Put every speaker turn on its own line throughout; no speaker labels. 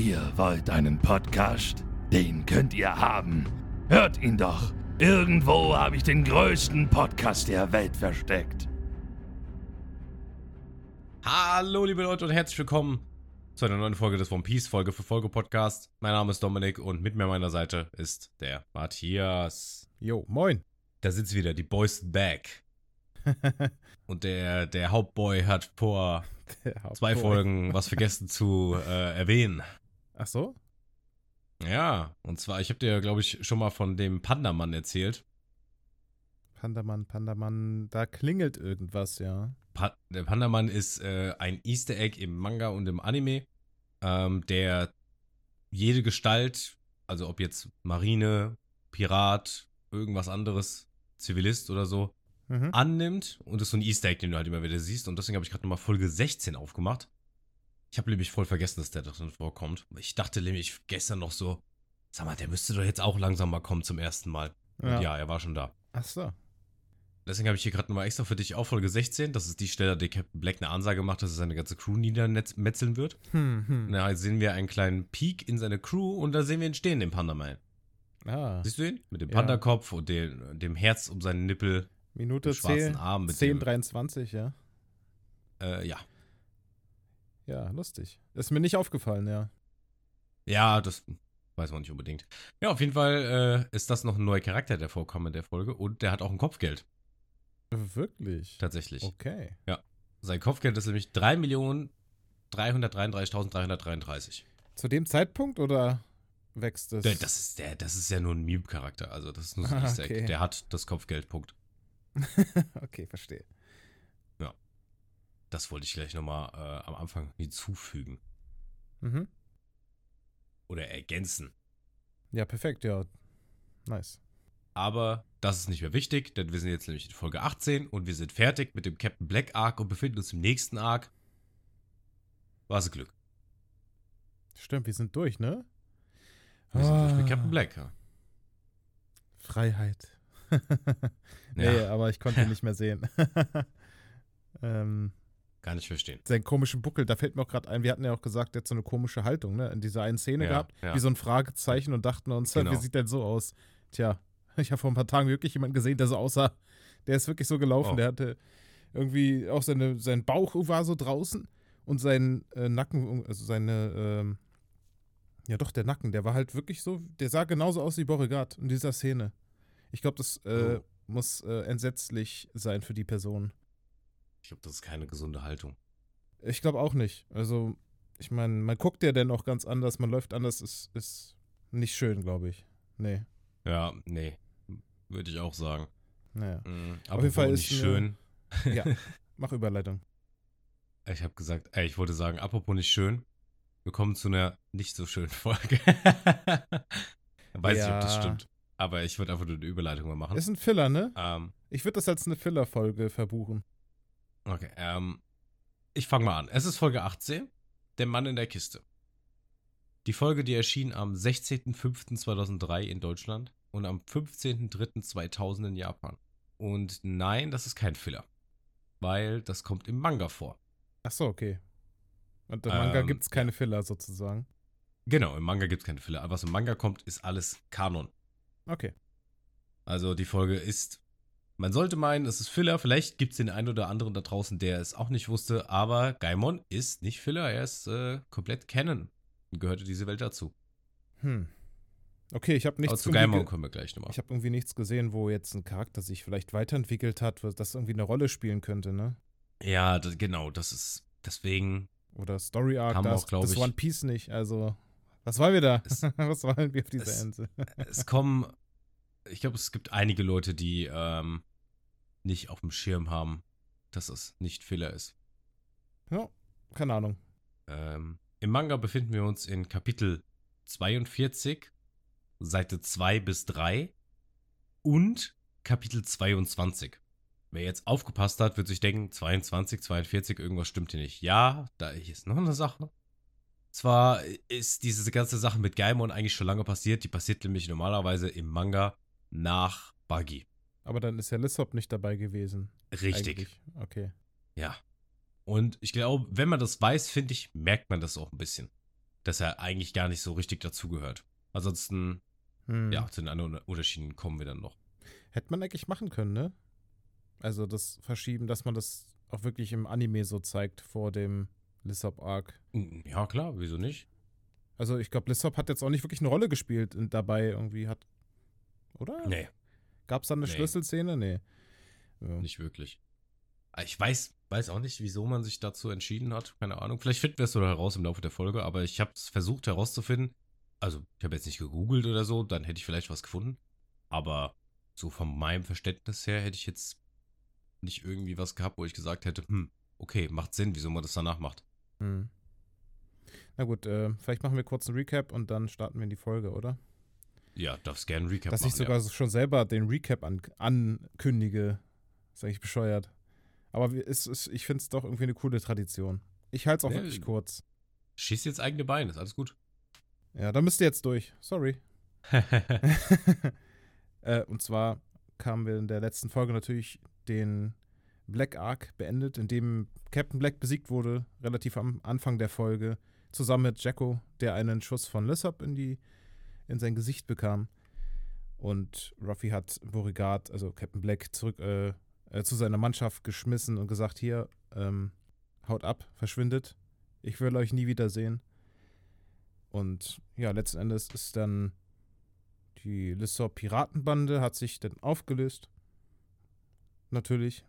Ihr wollt einen Podcast? Den könnt ihr haben. Hört ihn doch. Irgendwo habe ich den größten Podcast der Welt versteckt.
Hallo, liebe Leute, und herzlich willkommen zu einer neuen Folge des One Piece Folge für Folge Podcast. Mein Name ist Dominik und mit mir an meiner Seite ist der Matthias.
Jo, moin.
Da sind sie wieder, die Boys back. und der, der Hauptboy hat vor zwei Folgen was vergessen zu äh, erwähnen.
Ach so?
Ja, und zwar, ich habe dir, glaube ich, schon mal von dem Pandamann erzählt.
Pandamann, Pandamann, da klingelt irgendwas, ja.
Pa der Pandamann ist äh, ein Easter Egg im Manga und im Anime, ähm, der jede Gestalt, also ob jetzt Marine, Pirat, irgendwas anderes, Zivilist oder so, mhm. annimmt. Und das ist so ein Easter Egg, den du halt immer wieder siehst. Und deswegen habe ich gerade nochmal Folge 16 aufgemacht. Ich habe nämlich voll vergessen, dass der drin vorkommt. Ich dachte nämlich gestern noch so, sag mal, der müsste doch jetzt auch langsam mal kommen zum ersten Mal. Ja, Und ja er war schon da.
Ach so.
Deswegen habe ich hier gerade nochmal extra für dich auch Folge 16. Das ist die Stelle, die Captain Black eine Ansage macht, dass er seine ganze Crew niedermetzeln wird. Hm, hm. Da sehen wir einen kleinen Peak in seine Crew und da sehen wir ihn stehen, den Panda-Man. Ah. Siehst du ihn? Mit dem Panda-Kopf und dem, dem Herz um seinen Nippel.
Minute 10, Arm mit 10, 23, ja.
Äh, ja.
Ja, lustig. Ist mir nicht aufgefallen, ja.
Ja, das weiß man nicht unbedingt. Ja, auf jeden Fall äh, ist das noch ein neuer Charakter, der vorkommt in der Folge. Und der hat auch ein Kopfgeld.
Wirklich?
Tatsächlich.
Okay.
Ja. Sein Kopfgeld ist nämlich 3.333.333.
Zu dem Zeitpunkt oder wächst es?
Das ist, der, das ist ja nur ein Meme-Charakter. Also, das ist nur so ein ah, okay. Der hat das Kopfgeld, Punkt.
okay, verstehe.
Das wollte ich gleich nochmal äh, am Anfang hinzufügen. Mhm. Oder ergänzen.
Ja, perfekt, ja. Nice.
Aber das ist nicht mehr wichtig, denn wir sind jetzt nämlich in Folge 18 und wir sind fertig mit dem Captain Black Arc und befinden uns im nächsten Arc. Was Glück.
Stimmt, wir sind durch, ne?
Wir oh. sind durch mit Captain ah. Black. Ja.
Freiheit. nee, ja. aber ich konnte ihn nicht mehr sehen.
ähm, Kann ich verstehen.
Seinen komischen Buckel, da fällt mir auch gerade ein, wir hatten ja auch gesagt, der hat so eine komische Haltung, ne? In dieser einen Szene ja, gehabt, ja. wie so ein Fragezeichen und dachten uns, genau. wie sieht denn so aus? Tja, ich habe vor ein paar Tagen wirklich jemanden gesehen, der so aussah, der ist wirklich so gelaufen, oh. der hatte irgendwie auch seine, sein Bauch war so draußen und sein äh, Nacken, also seine, ähm, ja doch, der Nacken, der war halt wirklich so, der sah genauso aus wie Beauregard in dieser Szene. Ich glaube, das äh, oh. muss äh, entsetzlich sein für die Person.
Ich glaube, das ist keine gesunde Haltung.
Ich glaube auch nicht. Also, ich meine, man guckt ja dann auch ganz anders, man läuft anders, ist, ist nicht schön, glaube ich. Nee.
Ja, nee. Würde ich auch sagen.
Naja.
Mhm, Auf jeden Fall ist nicht schön.
Ja, mach Überleitung.
Ich habe gesagt, ey, ich wollte sagen, apropos nicht schön, wir kommen zu einer nicht so schönen Folge. Weiß ja. nicht, ob das stimmt. Aber ich würde einfach nur eine Überleitung mal machen.
Ist ein Filler, ne? Ähm, ich würde das als eine Filler-Folge verbuchen.
Okay, ähm, ich fange mal an. Es ist Folge 18, Der Mann in der Kiste. Die Folge, die erschien am 16.05.2003 in Deutschland und am 15.03.2000 in Japan. Und nein, das ist kein Filler. Weil das kommt im Manga vor.
Ach so, okay. Und im Manga ähm, gibt es keine Filler sozusagen.
Genau, im Manga gibt es keine Filler. Aber was im Manga kommt, ist alles Kanon.
Okay.
Also die Folge ist, man sollte meinen, es ist Filler. Vielleicht gibt es den einen oder anderen da draußen, der es auch nicht wusste. Aber Gaimon ist nicht Filler, er ist äh, komplett Canon. Und gehörte diese Welt dazu.
Hm. Okay, ich habe nichts.
Aber zu Gaimon kommen wir gleich nochmal.
Ich habe irgendwie nichts gesehen, wo jetzt ein Charakter sich vielleicht weiterentwickelt hat, was das irgendwie eine Rolle spielen könnte, ne?
Ja, das, genau, das ist deswegen.
Oder Story Arc, das, auch, das One Piece nicht. Also, was wollen wir da? Es, was wollen wir auf dieser
es,
Insel?
es kommen ich glaube, es gibt einige Leute, die ähm, nicht auf dem Schirm haben, dass es nicht Filler ist.
Ja, keine Ahnung.
Ähm, Im Manga befinden wir uns in Kapitel 42, Seite 2 bis 3 und Kapitel 22. Wer jetzt aufgepasst hat, wird sich denken, 22, 42, irgendwas stimmt hier nicht. Ja, da ist noch eine Sache. Zwar ist diese ganze Sache mit Gaimon eigentlich schon lange passiert, die passiert nämlich normalerweise im Manga nach Buggy.
Aber dann ist ja Lissop nicht dabei gewesen.
Richtig.
Eigentlich. Okay.
Ja. Und ich glaube, wenn man das weiß, finde ich, merkt man das auch ein bisschen. dass er eigentlich gar nicht so richtig dazugehört. Ansonsten, hm. ja, zu den anderen Unterschieden kommen wir dann noch.
Hätte man eigentlich machen können, ne? Also das Verschieben, dass man das auch wirklich im Anime so zeigt vor dem Lissop-Arc.
Ja, klar, wieso nicht?
Also ich glaube, Lissop hat jetzt auch nicht wirklich eine Rolle gespielt und dabei irgendwie hat. Oder?
Nee.
Gab es da eine nee. Schlüsselszene? Nee.
Ja. Nicht wirklich. Ah, ich weiß, weiß auch nicht, wieso man sich dazu entschieden hat. Keine Ahnung. Vielleicht finden wir es so heraus im Laufe der Folge, aber ich habe es versucht herauszufinden. Also, ich habe jetzt nicht gegoogelt oder so, dann hätte ich vielleicht was gefunden. Aber so von meinem Verständnis her hätte ich jetzt nicht irgendwie was gehabt, wo ich gesagt hätte, hm, okay, macht Sinn, wieso man das danach macht. Hm.
Na gut, äh, vielleicht machen wir kurz einen Recap und dann starten wir in die Folge, oder?
Ja, darfst gerne einen Recap
Dass machen. Dass ich sogar
ja.
schon selber den Recap an ankündige, ist eigentlich bescheuert. Aber es ist, ich finde es doch irgendwie eine coole Tradition. Ich halte es auch ja, wirklich kurz.
Schieß jetzt eigene Beine, ist alles gut.
Ja, da müsst ihr jetzt durch. Sorry. äh, und zwar kamen wir in der letzten Folge natürlich den Black Arc beendet, in dem Captain Black besiegt wurde, relativ am Anfang der Folge, zusammen mit Jacko, der einen Schuss von Lissop in, die, in sein Gesicht bekam. Und Ruffy hat Beauregard, also Captain Black, zurück äh, äh, zu seiner Mannschaft geschmissen und gesagt: Hier, ähm, haut ab, verschwindet. Ich will euch nie wiedersehen. Und ja, letzten Endes ist dann die Lissop Piratenbande hat sich dann aufgelöst. Natürlich.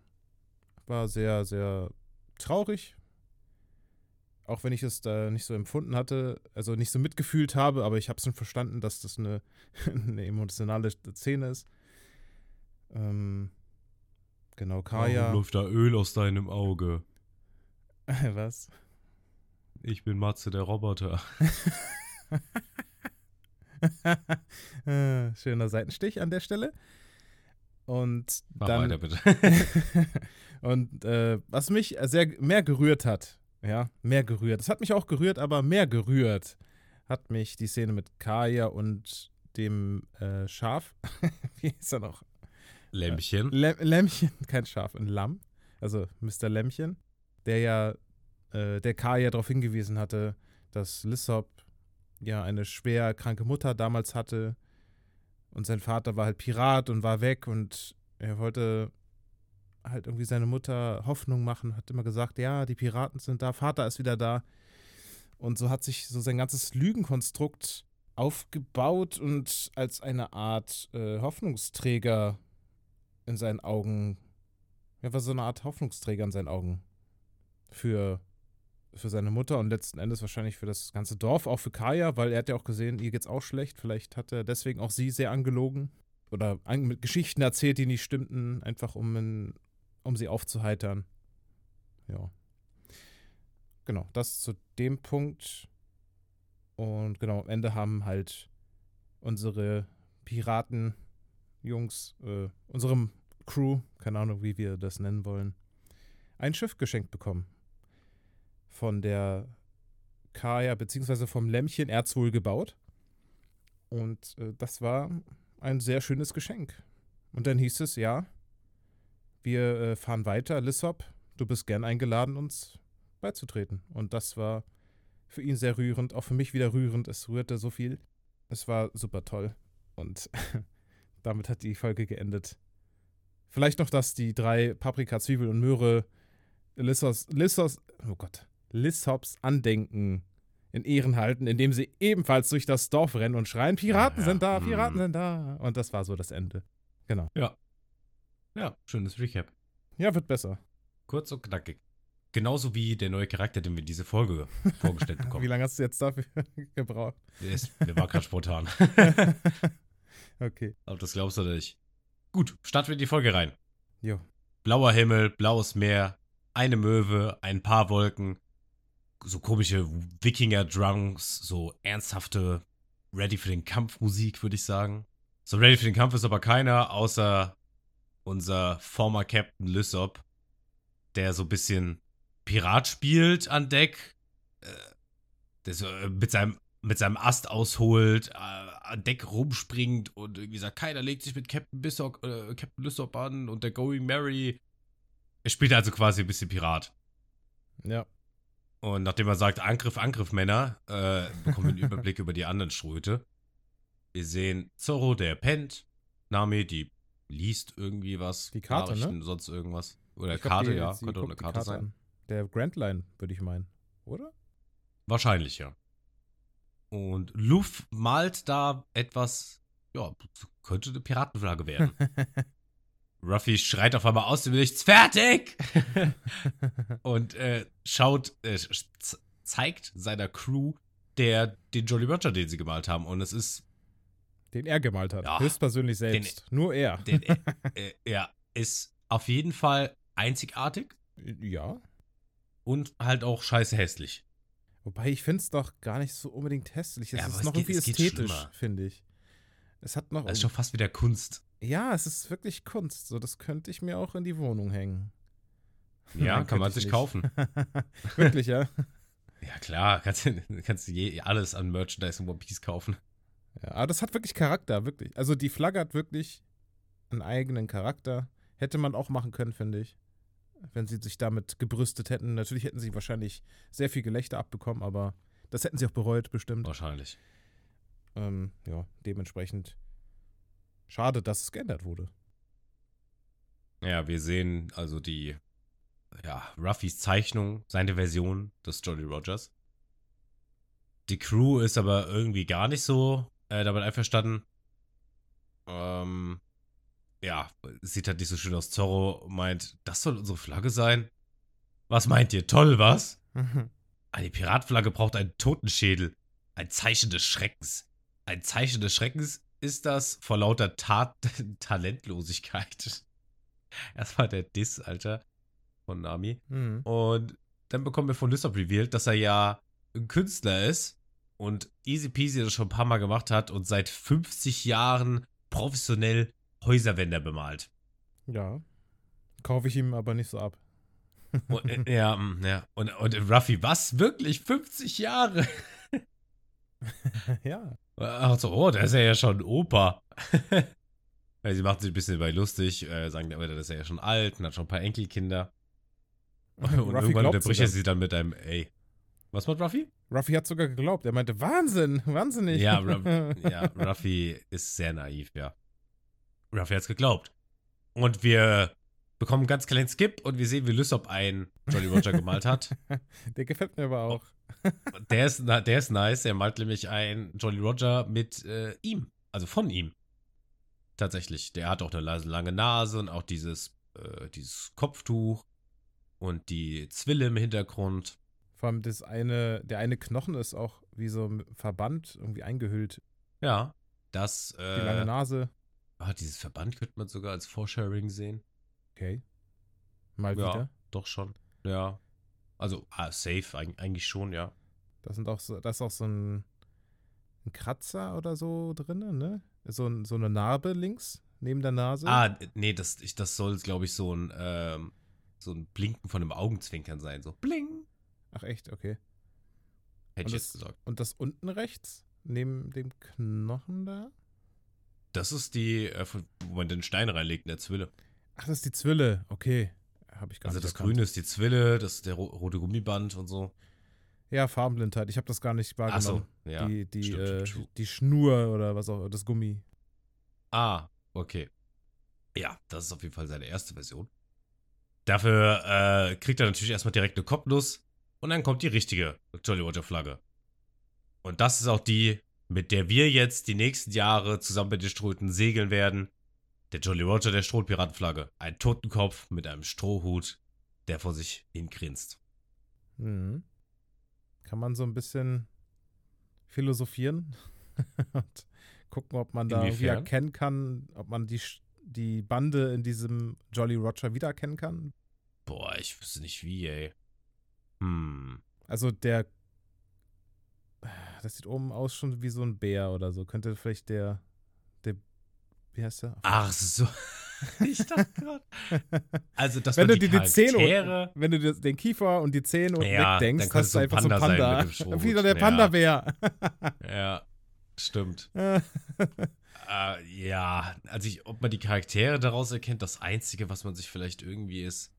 War sehr, sehr traurig. Auch wenn ich es da nicht so empfunden hatte, also nicht so mitgefühlt habe, aber ich habe es schon verstanden, dass das eine, eine emotionale Szene ist. Ähm, genau, Kaya.
Warum läuft da Öl aus deinem Auge?
Was?
Ich bin Matze, der Roboter.
Äh, schöner Seitenstich an der Stelle. Und Mach dann.
Weiter, bitte.
und äh, was mich sehr mehr gerührt hat, ja, mehr gerührt. Das hat mich auch gerührt, aber mehr gerührt hat mich die Szene mit Kaya und dem äh, Schaf. Wie ist er noch?
Lämmchen.
Läm Lämmchen, kein Schaf, ein Lamm. Also Mr. Lämmchen, der ja, äh, der Kaya darauf hingewiesen hatte, dass Lissop ja eine schwer kranke Mutter damals hatte und sein Vater war halt Pirat und war weg und er wollte halt irgendwie seine Mutter Hoffnung machen, hat immer gesagt, ja, die Piraten sind da, Vater ist wieder da. Und so hat sich so sein ganzes Lügenkonstrukt aufgebaut und als eine Art äh, Hoffnungsträger in seinen Augen, ja, war so eine Art Hoffnungsträger in seinen Augen für für seine Mutter und letzten Endes wahrscheinlich für das ganze Dorf, auch für Kaya, weil er hat ja auch gesehen, ihr geht's auch schlecht. Vielleicht hat er deswegen auch sie sehr angelogen oder mit Geschichten erzählt, die nicht stimmten, einfach um, in, um sie aufzuheitern. Ja. Genau, das zu dem Punkt. Und genau, am Ende haben halt unsere Piraten-Jungs, äh, unserem Crew, keine Ahnung, wie wir das nennen wollen, ein Schiff geschenkt bekommen von der Kaya beziehungsweise vom Lämmchen Erzwohl gebaut. Und äh, das war ein sehr schönes Geschenk. Und dann hieß es, ja, wir äh, fahren weiter, Lissop, du bist gern eingeladen, uns beizutreten. Und das war für ihn sehr rührend, auch für mich wieder rührend. Es rührte so viel. Es war super toll. Und damit hat die Folge geendet. Vielleicht noch, dass die drei Paprika, Zwiebel und Möhre Lissos, Lissos, oh Gott, Lissops Andenken in Ehren halten, indem sie ebenfalls durch das Dorf rennen und schreien: Piraten ja, sind da, Piraten mhm. sind da. Und das war so das Ende. Genau.
Ja. Ja, schönes Recap.
Ja, wird besser.
Kurz und knackig. Genauso wie der neue Charakter, den wir in diese Folge vorgestellt bekommen.
wie lange hast du jetzt dafür gebraucht?
Der, ist, der war gerade spontan.
okay.
Aber das glaubst du nicht. Gut, starten wir in die Folge rein.
Jo.
Blauer Himmel, blaues Meer, eine Möwe, ein paar Wolken, so komische Wikinger-Drunks, so ernsthafte Ready für den Kampf-Musik, würde ich sagen. So Ready für den Kampf ist aber keiner, außer unser former Captain Lysop, der so ein bisschen Pirat spielt an Deck, äh, der so äh, mit seinem, mit seinem Ast ausholt, äh, an Deck rumspringt und irgendwie sagt, keiner legt sich mit Captain Bissok, äh, Captain Lysop an und der Going Mary. Er spielt also quasi ein bisschen Pirat.
Ja.
Und nachdem er sagt, Angriff, Angriff, Männer, äh, bekommen wir einen Überblick über die anderen Ströte. Wir sehen Zorro, der pennt. Nami, die liest irgendwie was.
Die Karte, ne?
sonst irgendwas. Oder ich Karte, die, ja. Könnte auch eine Karte, Karte sein. An.
Der Grand Line, würde ich meinen. Oder?
Wahrscheinlich, ja. Und Luff malt da etwas, ja, könnte eine Piratenflagge werden. Ruffy schreit auf einmal aus dem Nichts, fertig! und äh, schaut, äh, zeigt seiner Crew der, den Jolly Roger, den sie gemalt haben. Und es ist.
Den er gemalt hat. Ja, Höchstpersönlich selbst. Den, Nur er.
Den, äh, ja, ist auf jeden Fall einzigartig.
Ja.
Und halt auch scheiße hässlich.
Wobei ich finde es doch gar nicht so unbedingt hässlich. Es ja, ist noch geht, irgendwie ästhetisch, finde ich. Es hat noch.
Es ist schon fast wieder Kunst.
Ja, es ist wirklich Kunst. So, das könnte ich mir auch in die Wohnung hängen.
Ja, Nein, kann man sich nicht. kaufen.
wirklich, ja.
Ja, klar, kannst, kannst du je alles an Merchandise in One Piece kaufen.
Ja, aber das hat wirklich Charakter, wirklich. Also die Flagge hat wirklich einen eigenen Charakter. Hätte man auch machen können, finde ich wenn sie sich damit gebrüstet hätten. Natürlich hätten sie wahrscheinlich sehr viel Gelächter abbekommen, aber das hätten sie auch bereut, bestimmt.
Wahrscheinlich.
Ähm, ja, dementsprechend schade, dass es geändert wurde.
Ja, wir sehen also die, ja, Ruffys Zeichnung, seine Version des Jolly Rogers. Die Crew ist aber irgendwie gar nicht so äh, damit einverstanden. Ähm, ja, sieht halt nicht so schön aus. Zorro meint, das soll unsere Flagge sein? Was meint ihr? Toll, was? Eine Piratflagge braucht einen Totenschädel. Ein Zeichen des Schreckens. Ein Zeichen des Schreckens ist das vor lauter Tat Talentlosigkeit. Erstmal der Diss, Alter, von Nami. Mhm. Und dann bekommen wir von Lysop revealed, dass er ja ein Künstler ist und Easy Peasy das schon ein paar Mal gemacht hat und seit 50 Jahren professionell Häuserwände bemalt.
Ja. Kaufe ich ihm aber nicht so ab.
und, äh, ja, mm, ja. Und, und Ruffy, was? Wirklich? 50 Jahre?
ja.
Ach so, oh, da ist er ja schon Opa. ja, sie macht sich ein bisschen dabei lustig, äh, sagen, das ist ja schon alt und hat schon ein paar Enkelkinder. Und Ruffy irgendwann unterbricht er sie dann mit einem, ey. Was macht Ruffy?
Ruffy hat sogar geglaubt. Er meinte, Wahnsinn, wahnsinnig.
Ja, ja Ruffy ist sehr naiv, ja. Ruffy hat's geglaubt. Und wir bekommen einen ganz kleinen Skip und wir sehen, wie Lysop einen Jolly Roger gemalt hat.
Der gefällt mir aber auch.
der, ist, der ist nice. Er malt nämlich einen Jolly Roger mit äh, ihm. Also von ihm. Tatsächlich. Der hat auch eine lange Nase und auch dieses, äh, dieses Kopftuch und die Zwille im Hintergrund.
Vor allem das eine, der eine Knochen ist auch wie so ein Verband irgendwie eingehüllt.
Ja. Das. Äh,
die lange Nase.
Ah, dieses Verband könnte man sogar als Foresharing sehen.
Okay. Mal
ja,
wieder.
Doch schon. Ja. Also, ah, safe, eigentlich schon, ja.
Das sind auch so, das ist auch so ein, ein Kratzer oder so drin, ne? So, so eine Narbe links neben der Nase.
Ah, nee, das, ich, das soll, glaube ich, so ein, ähm, so ein Blinken von einem Augenzwinkern sein. So bling.
Ach echt, okay.
Hätte ich jetzt gesagt.
Und das unten rechts, neben dem Knochen da?
Das ist die, äh, wo man den Stein reinlegt in der Zwille.
Ach, das ist die Zwille, okay. Habe ich gar
also
nicht
das erkannt. Grüne ist die Zwille, das ist der rote Gummiband und so.
Ja, Farbenblindheit. Ich habe das gar nicht wahrgenommen.
Ach so, ja.
Die, die, stimmt, äh, stimmt. die Schnur oder was auch, das Gummi.
Ah, okay. Ja, das ist auf jeden Fall seine erste Version. Dafür äh, kriegt er natürlich erstmal direkt eine Kopfnuss und dann kommt die richtige Jolly Roger Flagge. Und das ist auch die, mit der wir jetzt die nächsten Jahre zusammen mit den Ströten segeln werden. Der Jolly Roger der Strohpiratenflagge. Ein Totenkopf mit einem Strohhut, der vor sich hin grinst.
Mhm. Kann man so ein bisschen philosophieren und gucken, ob man da irgendwie erkennen kann, ob man die, die Bande in diesem Jolly Roger wiedererkennen kann?
Boah, ich wüsste nicht wie, ey. Hm.
Also der das sieht oben aus schon wie so ein Bär oder so. Könnte vielleicht der, der, wie heißt der?
Ach so. ich dachte gerade. Also, dass
wenn
du
dir die Zähne, wenn du den Kiefer und die Zähne ja, wegdenkst, hast du einfach so ein Panda. Wieder der Panda-Bär.
Ja. ja, stimmt. uh, ja, also ich, ob man die Charaktere daraus erkennt, das Einzige, was man sich vielleicht irgendwie ist,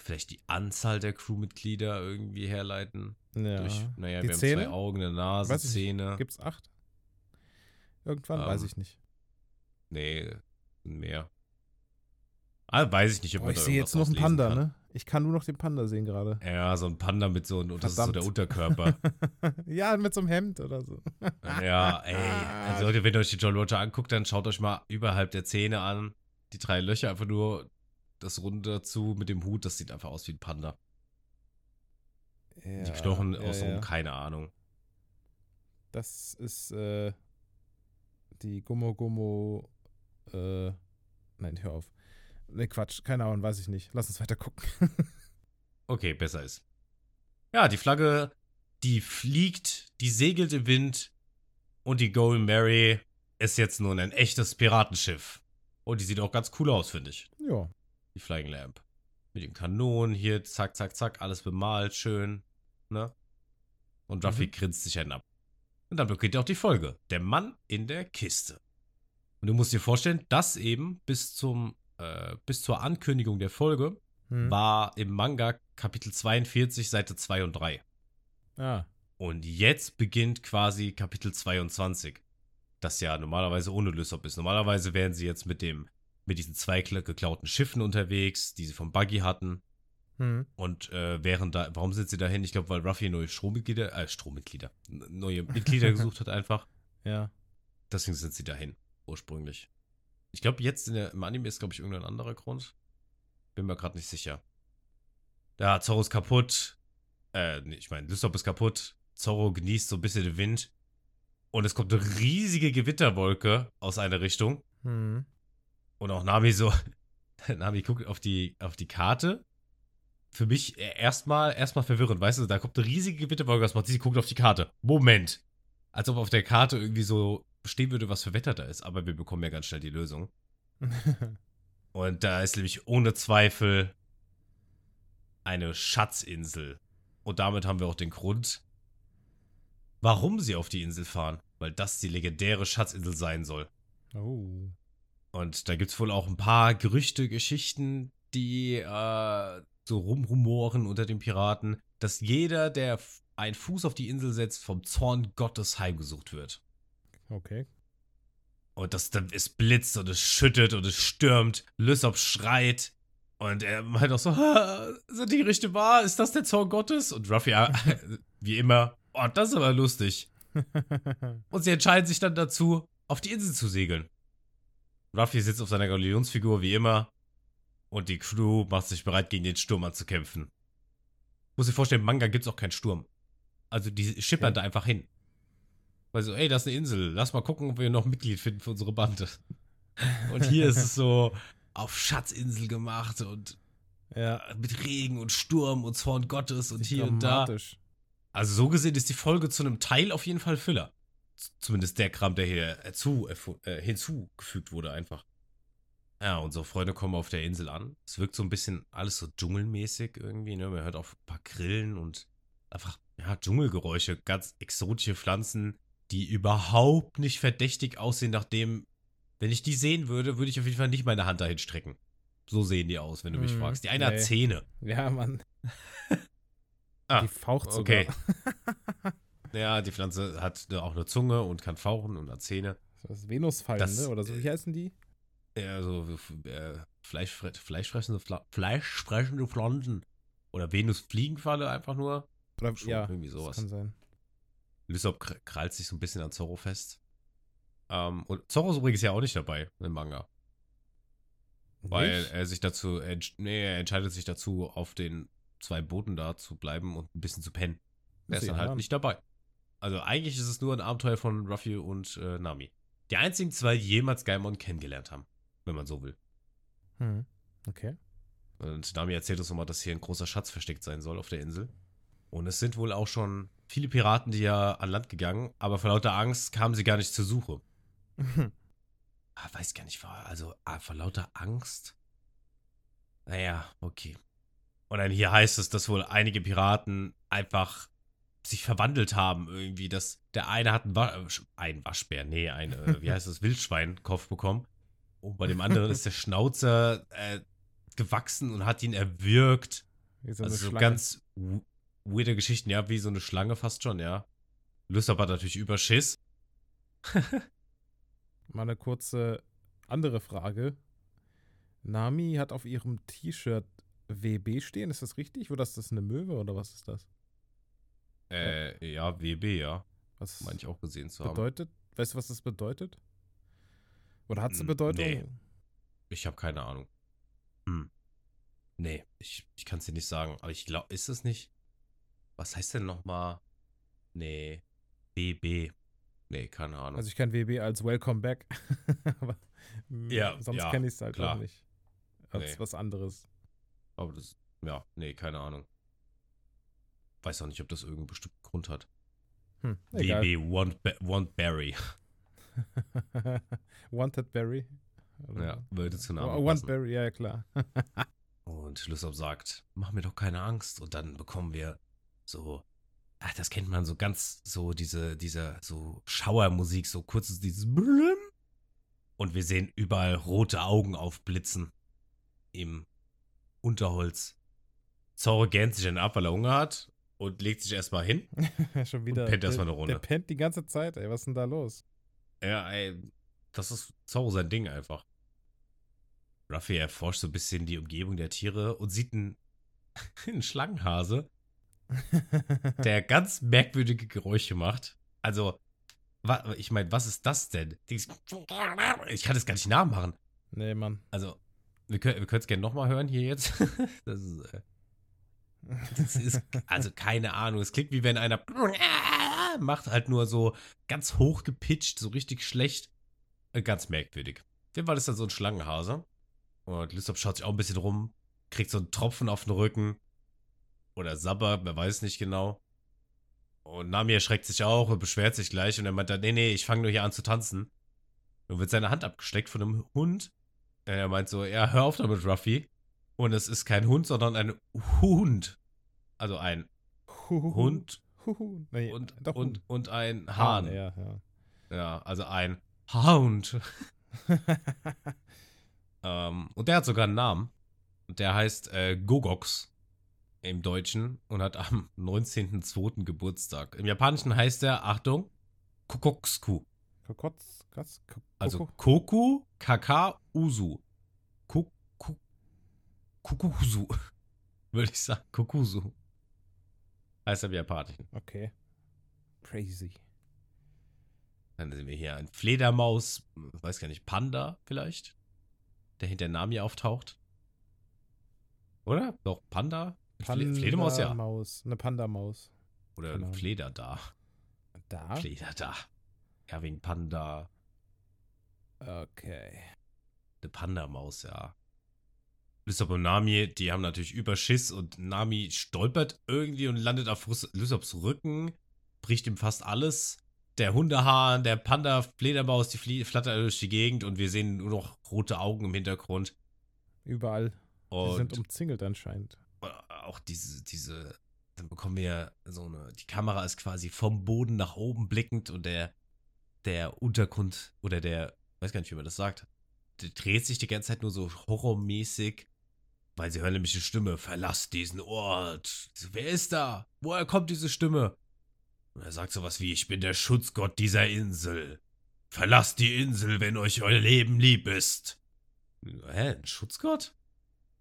vielleicht die Anzahl der Crewmitglieder irgendwie herleiten.
Ja.
Durch, naja,
die
wir
Zähne?
haben zwei Augen, eine Nase,
Weiß
Zähne.
Gibt es acht? Irgendwann?
Ähm,
Weiß ich nicht.
Nee, mehr. Ah, weiß ich nicht, ob
Oh, ich sehe jetzt noch einen Panda,
auslesen
ne? Ich kann nur noch den Panda sehen gerade.
kann. Ja, so ein Panda mit so einem, das ist so der Unterkörper.
ja, mit so einem Hemd oder so.
ja, ey. Also Leute, wenn ihr euch die John Roger anguckt, dann schaut euch mal überhalb der Zähne an. Die drei Löcher einfach nur das Runde dazu mit dem Hut, das sieht einfach aus wie ein Panda.
Ja,
die Knochen
ja,
außenrum,
ja.
keine Ahnung.
Das ist äh, die Gummo Gummo. Äh, nein, hör auf. Ne, Quatsch. Keine Ahnung, weiß ich nicht. Lass uns weiter gucken.
Okay, besser ist. Ja, die Flagge, die fliegt, die segelt im Wind und die Golden Mary ist jetzt nun ein echtes Piratenschiff. Und die sieht auch ganz cool aus, finde ich.
ja.
Die Flying Lamp. Mit den Kanonen hier, zack, zack, zack, alles bemalt, schön. Ne? Und Ruffy
Mhm.
grinst sich einen ab. Und dann beginnt auch die Folge. Der Mann in der Kiste. Und du musst dir vorstellen, das eben bis zum, äh, bis zur Ankündigung der Folge
Hm.
war im Manga Kapitel 42, Seite 2 und 3.
Ah.
Und jetzt beginnt quasi Kapitel 22. Das ja normalerweise ohne Lysop ist. Normalerweise wären sie jetzt mit dem, mit diesen zwei kla- geklauten Schiffen unterwegs, die sie vom Buggy hatten.
Hm.
Und äh, wären da, warum sind sie dahin? Ich glaube, weil Ruffy neue Strommitglieder, äh, Strommitglieder, neue Mitglieder gesucht hat einfach.
Ja.
Deswegen sind sie dahin, ursprünglich. Ich glaube, jetzt in der, im Anime ist, glaube ich, irgendein anderer Grund. Bin mir gerade nicht sicher. Ja, Zorro ist kaputt. Äh, nee, ich meine, Lysop ist kaputt. Zorro genießt so ein bisschen den Wind. Und es kommt eine riesige Gewitterwolke aus einer Richtung.
Hm.
Und auch Nami so. Nami guckt auf die, auf die Karte. Für mich äh, erstmal erstmal verwirrend, weißt du, da kommt eine riesige Gewitterwolke, was macht sie? Sie guckt auf die Karte. Moment. Als ob auf der Karte irgendwie so stehen würde, was für Wetter da ist. Aber wir bekommen ja ganz schnell die Lösung. Und da ist nämlich ohne Zweifel eine Schatzinsel. Und damit haben wir auch den Grund, warum sie auf die Insel fahren. Weil das die legendäre Schatzinsel sein soll.
oh.
Und da gibt es wohl auch ein paar Gerüchte, Geschichten, die äh, so rumrumoren unter den Piraten, dass jeder, der einen Fuß auf die Insel setzt, vom Zorn Gottes heimgesucht wird.
Okay.
Und das dann es blitzt und es schüttet und es stürmt. Lysop schreit. Und er meint auch so, "Ha, sind die Gerüchte wahr? Ist das der Zorn Gottes? Und Ruffy, äh, wie immer, oh, das ist aber lustig. Und sie entscheiden sich dann dazu, auf die Insel zu segeln. Ruffy sitzt auf seiner Galionsfigur wie immer. Und die Crew macht sich bereit, gegen den Sturm anzukämpfen. Muss dir vorstellen, im Manga gibt's auch keinen Sturm. Also die schippern
Okay.
da einfach hin. Weil so, ey, das ist eine Insel. Lass mal gucken, ob wir noch ein Mitglied finden für unsere Bande. Und hier ist es so auf Schatzinsel gemacht und
ja.
mit Regen und Sturm und Zorn Gottes und hier und da. Also so gesehen ist die Folge zu einem Teil auf jeden Fall Filler. Zumindest der Kram, der hier erfu- äh, hinzugefügt wurde einfach. Ja, unsere Freunde kommen auf der Insel an. Es wirkt so ein bisschen alles so dschungelmäßig irgendwie, ne? Man hört auch ein paar Grillen und einfach, ja, Dschungelgeräusche, ganz exotische Pflanzen, die überhaupt nicht verdächtig aussehen, nachdem, wenn ich die sehen würde, würde ich auf jeden Fall nicht meine Hand dahin strecken. So sehen die aus, wenn du mich
Mhm,
fragst. Die eine hat
nee.
Zähne.
Ja, Mann.
Ah,
die faucht
okay. Ja, die Pflanze hat auch eine Zunge und kann fauchen und hat Zähne.
Das Venusfallen,
Das-
ne? Oder so. Wie heißen die?
Ja, so äh, Fleischfre fleischfressende, Pfla fleischfressende Pflanzen. Oder Venus-Fliegenfalle einfach nur.
Oder,
Schon
ja,
irgendwie
das
sowas.
kann sein.
Lysop kr- krallt sich so ein bisschen an Zorro fest. Ähm, und Zorro ist übrigens ja auch nicht dabei im Manga. Weil
Nicht?
er sich dazu, entsch- nee, er entscheidet sich dazu, auf den zwei Booten da zu bleiben und ein bisschen zu pennen. Er ist dann halt
haben.
nicht dabei. Also eigentlich ist es nur ein Abenteuer von Ruffy und äh, Nami. Die einzigen zwei, die jemals Gaimon kennengelernt haben, wenn man so will.
Hm. Okay.
Und Nami erzählt uns nochmal, dass hier ein großer Schatz versteckt sein soll auf der Insel. Und es sind wohl auch schon viele Piraten, die ja an Land gegangen, aber vor lauter Angst kamen sie gar nicht zur Suche. Ah, weiß gar nicht, also ah, vor lauter Angst. Naja, okay. Und dann hier heißt es, dass wohl einige Piraten einfach sich verwandelt haben irgendwie, dass der eine hat einen, Wa äh, einen Waschbär, nee, ein, äh, wie heißt das, Wildschweinkopf bekommen. Und bei dem anderen ist der Schnauzer äh, gewachsen und hat ihn erwürgt. So also so ganz weirde Geschichten, ja, wie so eine Schlange fast schon, ja. Lysop hat natürlich Überschiss.
Mal eine kurze andere Frage. Nami hat auf ihrem T-Shirt WB stehen, ist das richtig? Oder ist das eine Möwe oder was ist das?
Äh, ja, WB, ja. Was meine ich auch gesehen zu
haben. Bedeutet, weißt du, was das bedeutet? Oder hat es eine Bedeutung? Nee.
Ich habe keine Ahnung. Hm. Nee, ich, ich kann es dir nicht sagen. Aber ich glaube, ist es nicht. Was heißt denn nochmal? Nee. WB. Nee, keine Ahnung.
Also ich kenne WB als Welcome Back. aber ja, sonst ja, kenne ich es halt klar. auch nicht. Als nee. was anderes.
Aber das, ja, nee, keine Ahnung. Weiß auch nicht, ob das irgendeinen bestimmten Grund hat. Hm, WB Want, Want Barry.
Wanted Barry.
Oder? Ja, würde zu Namen.
Oh, Want Barry, ja, klar.
und Lysop sagt, mach mir doch keine Angst. Und dann bekommen wir so, ach, das kennt man so ganz, so diese, diese, so Schauermusik, so kurzes dieses Blüm. Und wir sehen überall rote Augen aufblitzen im Unterholz. Zoro gähnt sich dann ab, weil er Hunger hat und legt sich erstmal hin.
Schon wieder.
Und pennt erstmal eine Runde.
Der pennt die ganze Zeit, ey. Was ist denn da los?
Ja, ey. Das ist Zoro sein Ding einfach. Ruffy erforscht so ein bisschen die Umgebung der Tiere und sieht einen, einen Schlangenhase, der ganz merkwürdige Geräusche macht. Also, ich meine, was ist das denn? Ich kann das gar nicht nachmachen.
Nee, Mann.
Also, wir können wir es gerne nochmal hören hier jetzt. Das ist, äh, das ist, also keine Ahnung. Es klingt wie wenn einer macht halt nur so ganz hoch gepitcht, so richtig schlecht. Äh, ganz merkwürdig. Auf Fall ist dann so ein Schlangenhase. Und Lysop schaut sich auch ein bisschen rum, kriegt so einen Tropfen auf den Rücken. Oder Sabber, wer weiß nicht genau. Und Nami erschreckt sich auch und beschwert sich gleich. Und er meint dann, nee, nee, ich fange nur hier an zu tanzen. Und wird seine Hand abgesteckt von einem Hund. Und er meint so, ja, hör auf damit, Ruffy. Und es ist kein Hund, sondern ein Hund. Also ein Hund nee, und, und, und ein Hahn.
Hahn ja, ja.
ja, also ein Hound. ähm, und der hat sogar einen Namen. Und der heißt äh, Gogox im Deutschen und hat am 19.02. Geburtstag. Im Japanischen heißt er, Achtung, Kokoksku.
Kokotz?
Also Koku, Kaka, Usu. Kukusu. Würde ich sagen. Kukusu. Heißt er im Japanischen.
Okay. Crazy.
Dann sehen wir hier ein Fledermaus, weiß gar nicht, Panda vielleicht, der hinter Nami auftaucht. Oder? Doch, Panda?
Panda Fledermaus, ja. Maus. Eine Panda-Maus.
Oder ein Fleder da.
Da?
Fleder da. Ja, wegen Panda.
Okay.
Eine Panda-Maus, ja. Lysop und Nami, die haben natürlich Überschiss und Nami stolpert irgendwie und landet auf Lysops Rücken, bricht ihm fast alles. Der Hundehahn, der Panda, Fledermaus, die flattert durch die Gegend und wir sehen nur noch rote Augen im Hintergrund.
Überall. Und die sind umzingelt anscheinend.
Auch diese, diese, dann bekommen wir so eine, die Kamera ist quasi vom Boden nach oben blickend und der, der Untergrund oder der, weiß gar nicht, wie man das sagt, der dreht sich die ganze Zeit nur so horrormäßig weil sie hören nämlich die Stimme, verlass diesen Ort. So, wer ist da? Woher kommt diese Stimme? Und er sagt sowas wie, ich bin der Schutzgott dieser Insel. Verlasst die Insel, wenn euch euer Leben lieb ist. Hä, ein Schutzgott?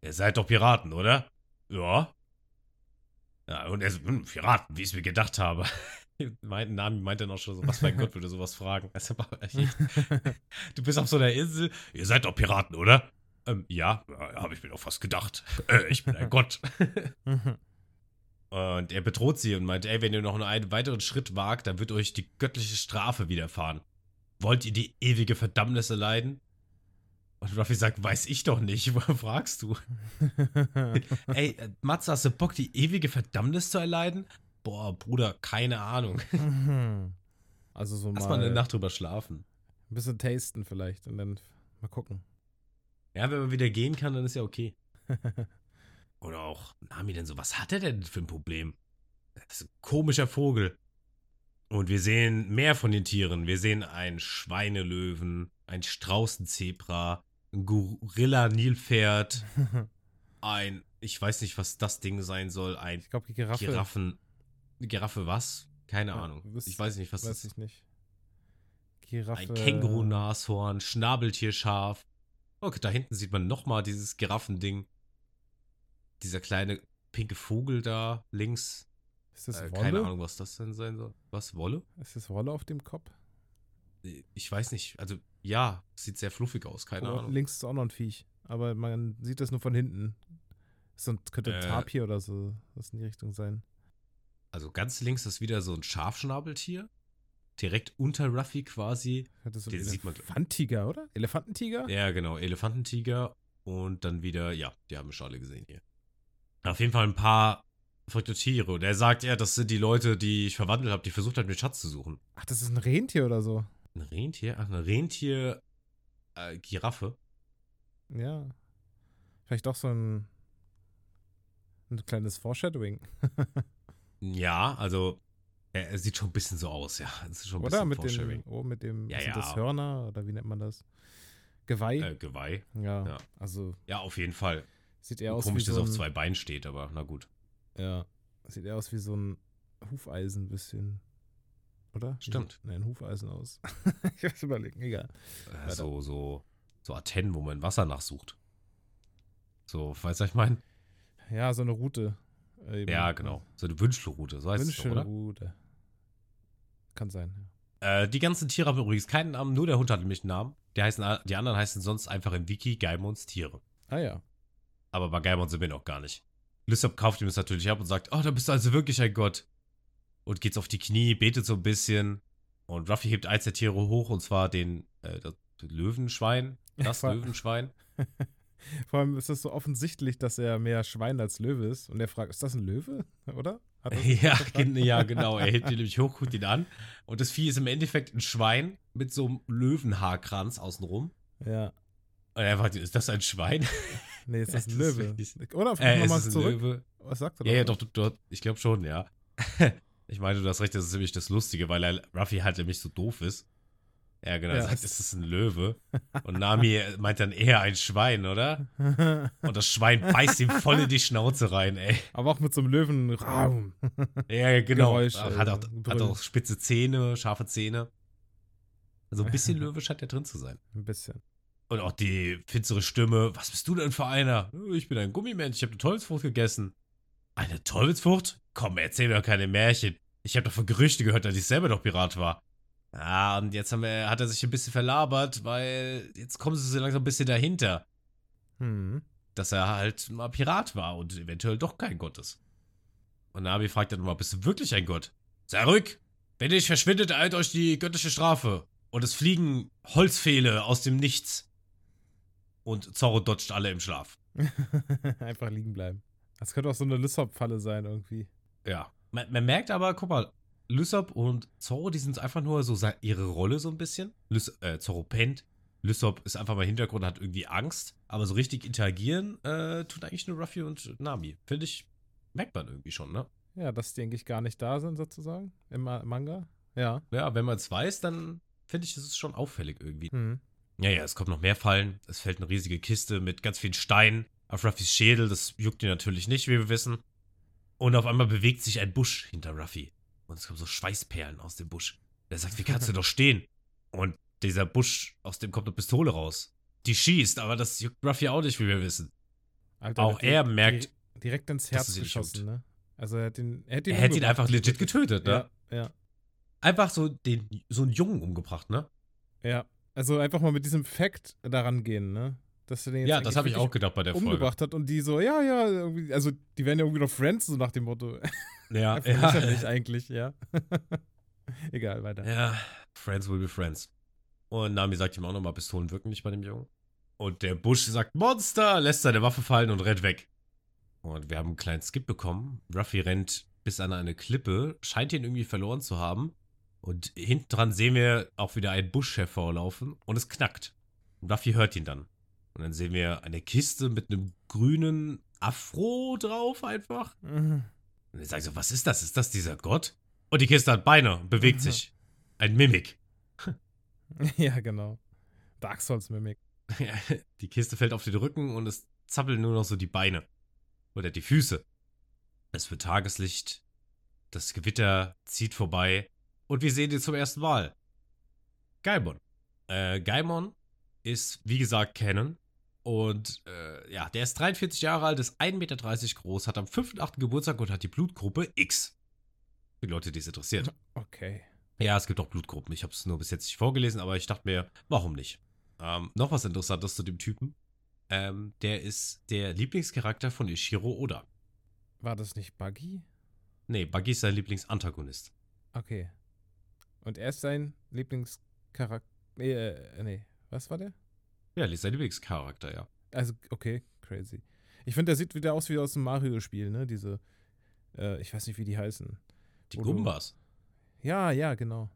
Ihr seid doch Piraten, oder? Ja. Ja, und er, hm, Piraten, wie ich es mir gedacht habe. mein Name meint er noch schon so, was für ein Gott würde sowas fragen. du bist auf so einer Insel, ihr seid doch Piraten, oder? Ähm, ja, habe ich mir doch fast gedacht. Äh, ich bin ein Gott. und er bedroht sie und meint, ey, wenn ihr noch einen weiteren Schritt wagt, dann wird euch die göttliche Strafe widerfahren. Wollt ihr die ewige Verdammnis erleiden? Und Ruffy sagt, weiß ich doch nicht, woher fragst du? ey, äh, Matze, hast du Bock, die ewige Verdammnis zu erleiden? Boah, Bruder, keine Ahnung.
Also so
Lass mal eine Nacht drüber schlafen.
Ein bisschen tasten vielleicht und dann mal gucken.
Ja, wenn man wieder gehen kann, dann ist ja okay. Oder auch Nami denn so, was hat er denn für ein Problem? Das ist ein komischer Vogel. Und wir sehen mehr von den Tieren. Wir sehen einen Schweinelöwen, ein Straußenzebra, ein Gorilla-Nilpferd. ein, ich weiß nicht, was das Ding sein soll, ein
ich glaube, Giraffe.
Giraffen. Giraffe was? Keine ja, Ahnung.
Wisst,
ich weiß nicht, was
weiß
das
ist. ich nicht. Giraffe.
Ein Känguru-Nashorn, Schnabeltierschaf. Okay, da hinten sieht man nochmal dieses Giraffending. Dieser kleine pinke Vogel da links.
Ist das
äh, Keine Ahnung, was das denn sein soll. Was, Wolle?
Ist das Wolle auf dem Kopf?
Ich weiß nicht. Also, ja, sieht sehr fluffig aus, keine oh, Ahnung.
Links ist auch noch ein Viech. Aber man sieht das nur von hinten. So ein, könnte ein äh, Tapir oder so was in die Richtung sein.
Also ganz links ist wieder so ein Scharfschnabeltier. Direkt unter Ruffy quasi.
Das so Den sieht man. Elefantiger, oder? Elefantentiger?
Ja, genau. Elefantentiger. Und dann wieder, ja, die haben wir schon alle gesehen hier. Auf jeden Fall ein paar verrückte Tiere. Und er sagt, ja, das sind die Leute, die ich verwandelt habe, die versucht haben, den Schatz zu suchen.
Ach, das ist ein Rentier oder so.
Ein Rentier? Ach, eine Rentier-Giraffe.
Äh, ja. Vielleicht doch so ein, ein kleines Foreshadowing.
ja, also er, er, sieht schon ein bisschen so aus, ja.
Das ist schon ein oder mit dem, oh, mit dem,
ja, ja.
das Hörner oder wie nennt man das? Geweih?
Äh, Geweih.
Ja, ja, also.
Ja, auf jeden Fall.
Sieht eher aus
Komisch,
wie so
dass er auf zwei Beinen steht, aber na gut.
Ja, sieht eher aus wie so ein Hufeisen ein bisschen. Oder?
Stimmt.
Nein, ein Hufeisen aus. ich muss überlegen, egal.
Äh, so, so, so Antennen, wo man Wasser nachsucht. So, weißt du, was ich meine?
Ja, so eine Route.
Eben. Ja, genau. So eine Wünschelroute, so heißt
Wünschelroute. es doch, oder? Kann sein,
ja. Äh, die ganzen Tiere haben übrigens keinen Namen, nur der Hund hat nämlich einen Namen. Die, heißen, die anderen heißen sonst einfach im Wiki Geimons Tiere.
Ah ja.
Aber bei Geimon sind wir noch gar nicht. Lysop kauft ihm das natürlich ab und sagt, oh, da bist du also wirklich ein Gott. Und geht auf die Knie, betet so ein bisschen. Und Ruffy hebt eins der Tiere hoch, und zwar den äh, Löwenschwein. Das Löwenschwein.
Vor allem ist es so offensichtlich, dass er mehr Schwein als Löwe ist. Und er fragt, ist das ein Löwe? Oder?
Ja, ja, genau. Er hält ihn nämlich hoch, guckt ihn an. Und das Vieh ist im Endeffekt ein Schwein mit so einem Löwenhaarkranz außenrum.
Ja.
Und er fragt, ist das ein Schwein?
Nee, ist das ein Löwe?
Oder äh, nochmal zurück. Löwe.
Was sagt er
Ja, ja, doch, doch, ich glaube schon, ja. ich meine, du hast recht, das ist nämlich das Lustige, weil er, Ruffy halt nämlich so doof ist. Ja, genau. Ja. Er sagt, es ist ein Löwe. Und Nami meint dann eher ein Schwein, oder? Und das Schwein beißt ihm voll in die Schnauze rein, ey.
Aber auch mit so einem Löwenraum.
Ja, genau. Geräusch, hat, auch, hat auch spitze Zähne, scharfe Zähne. Also ein bisschen löwisch hat er drin zu sein.
Ein bisschen.
Und auch die finstere Stimme. Was bist du denn für einer? Ich bin ein Gummimensch, ich habe eine Teufelsfrucht gegessen. Eine Teufelsfrucht? Komm, erzähl mir doch keine Märchen. Ich habe doch von Gerüchte gehört, dass ich selber doch Pirat war. Ah, und jetzt wir, hat er sich ein bisschen verlabert, weil jetzt kommen sie so langsam ein bisschen dahinter.
Hm.
Dass er halt mal Pirat war und eventuell doch kein Gott ist. Und Nabi fragt dann mal, bist du wirklich ein Gott? Sei ruhig! Wenn ihr nicht verschwindet, eilt euch die göttliche Strafe. Und es fliegen Holzpfähle aus dem Nichts. Und Zorro dodgt alle im Schlaf.
Einfach liegen bleiben. Das könnte auch so eine Lysop-Falle sein, irgendwie.
Ja. Man, man merkt aber, guck mal, Lysop und Zorro, die sind einfach nur so ihre Rolle so ein bisschen. Lys äh, Zorro pennt. Lysop ist einfach mal Hintergrund, hat irgendwie Angst. Aber so richtig interagieren äh, tut eigentlich nur Ruffy und Nami. Finde ich, merkt man irgendwie schon, ne?
Ja, dass die eigentlich gar nicht da sind, sozusagen, im Manga. Ja.
Ja, wenn man es weiß, dann finde ich, das ist schon auffällig irgendwie.
Mhm.
Ja, ja, es kommt noch mehr Fallen. Es fällt eine riesige Kiste mit ganz vielen Steinen auf Ruffys Schädel. Das juckt ihn natürlich nicht, wie wir wissen. Und auf einmal bewegt sich ein Busch hinter Ruffy. Und es kommen so Schweißperlen aus dem Busch. Er sagt, wie kannst du doch stehen? Und dieser Busch, aus dem kommt eine Pistole raus. Die schießt, aber das juckt Ruffy auch nicht, wie wir wissen. Alter, auch er die, merkt.
Direkt ins Herz geschossen, ne? Also er hat ihn. Er, hat ihn,
er hätte ihn einfach legit getötet, ne?
Ja, ja.
Einfach so, den, so einen Jungen umgebracht, ne?
Ja. Also einfach mal mit diesem Fact daran gehen, ne?
Dass er den jetzt ja, das habe ich auch gedacht bei der
umgebracht
Folge.
hat und die so, ja, ja, irgendwie, also die werden ja irgendwie noch Friends, so nach dem Motto.
Ja,
ja. Lächerlich eigentlich, ja. Egal, weiter.
Ja, Friends will be friends. Und Nami sagt ihm auch nochmal, Pistolen wirken nicht bei dem Jungen. Und der Busch sagt, Monster, lässt seine Waffe fallen und rennt weg. Und wir haben einen kleinen Skip bekommen. Ruffy rennt bis an eine Klippe, scheint ihn irgendwie verloren zu haben. Und hinten dran sehen wir auch wieder einen Busch hervorlaufen und es knackt. Und Ruffy hört ihn dann. Und dann sehen wir eine Kiste mit einem grünen Afro drauf einfach. Mhm. Und er sagt so, was ist das? Ist das dieser Gott? Und die Kiste hat Beine und bewegt mhm. sich. Ein Mimik.
ja, genau. Dark Souls Mimik.
die Kiste fällt auf den Rücken und es zappeln nur noch so die Beine. Oder die Füße. Es wird Tageslicht. Das Gewitter zieht vorbei. Und wir sehen ihn zum ersten Mal. Gaimon. Äh, Gaimon ist, wie gesagt, Canon. Und äh, ja, der ist 43 Jahre alt, ist 1,30 Meter groß, hat am 5. 8. Geburtstag und hat die Blutgruppe X. Für die Leute, die es interessiert.
Okay.
Ja, es gibt auch Blutgruppen. Ich habe es nur bis jetzt nicht vorgelesen, aber ich dachte mir, warum nicht? Ähm, noch was Interessantes zu dem Typen. Ähm, der ist der Lieblingscharakter von Ishiro Oda.
War das nicht Buggy?
Nee, Buggy ist sein Lieblingsantagonist.
Okay. Und er ist sein Lieblingscharakter. Nee, äh, nee. Was war der?
Ja, sein Lieblingscharakter, ja.
Also, okay, crazy. Ich finde, der sieht wieder aus wie aus dem Mario-Spiel, ne? Diese, äh, ich weiß nicht, wie die heißen.
Die Gumbas.
Ja, ja, genau.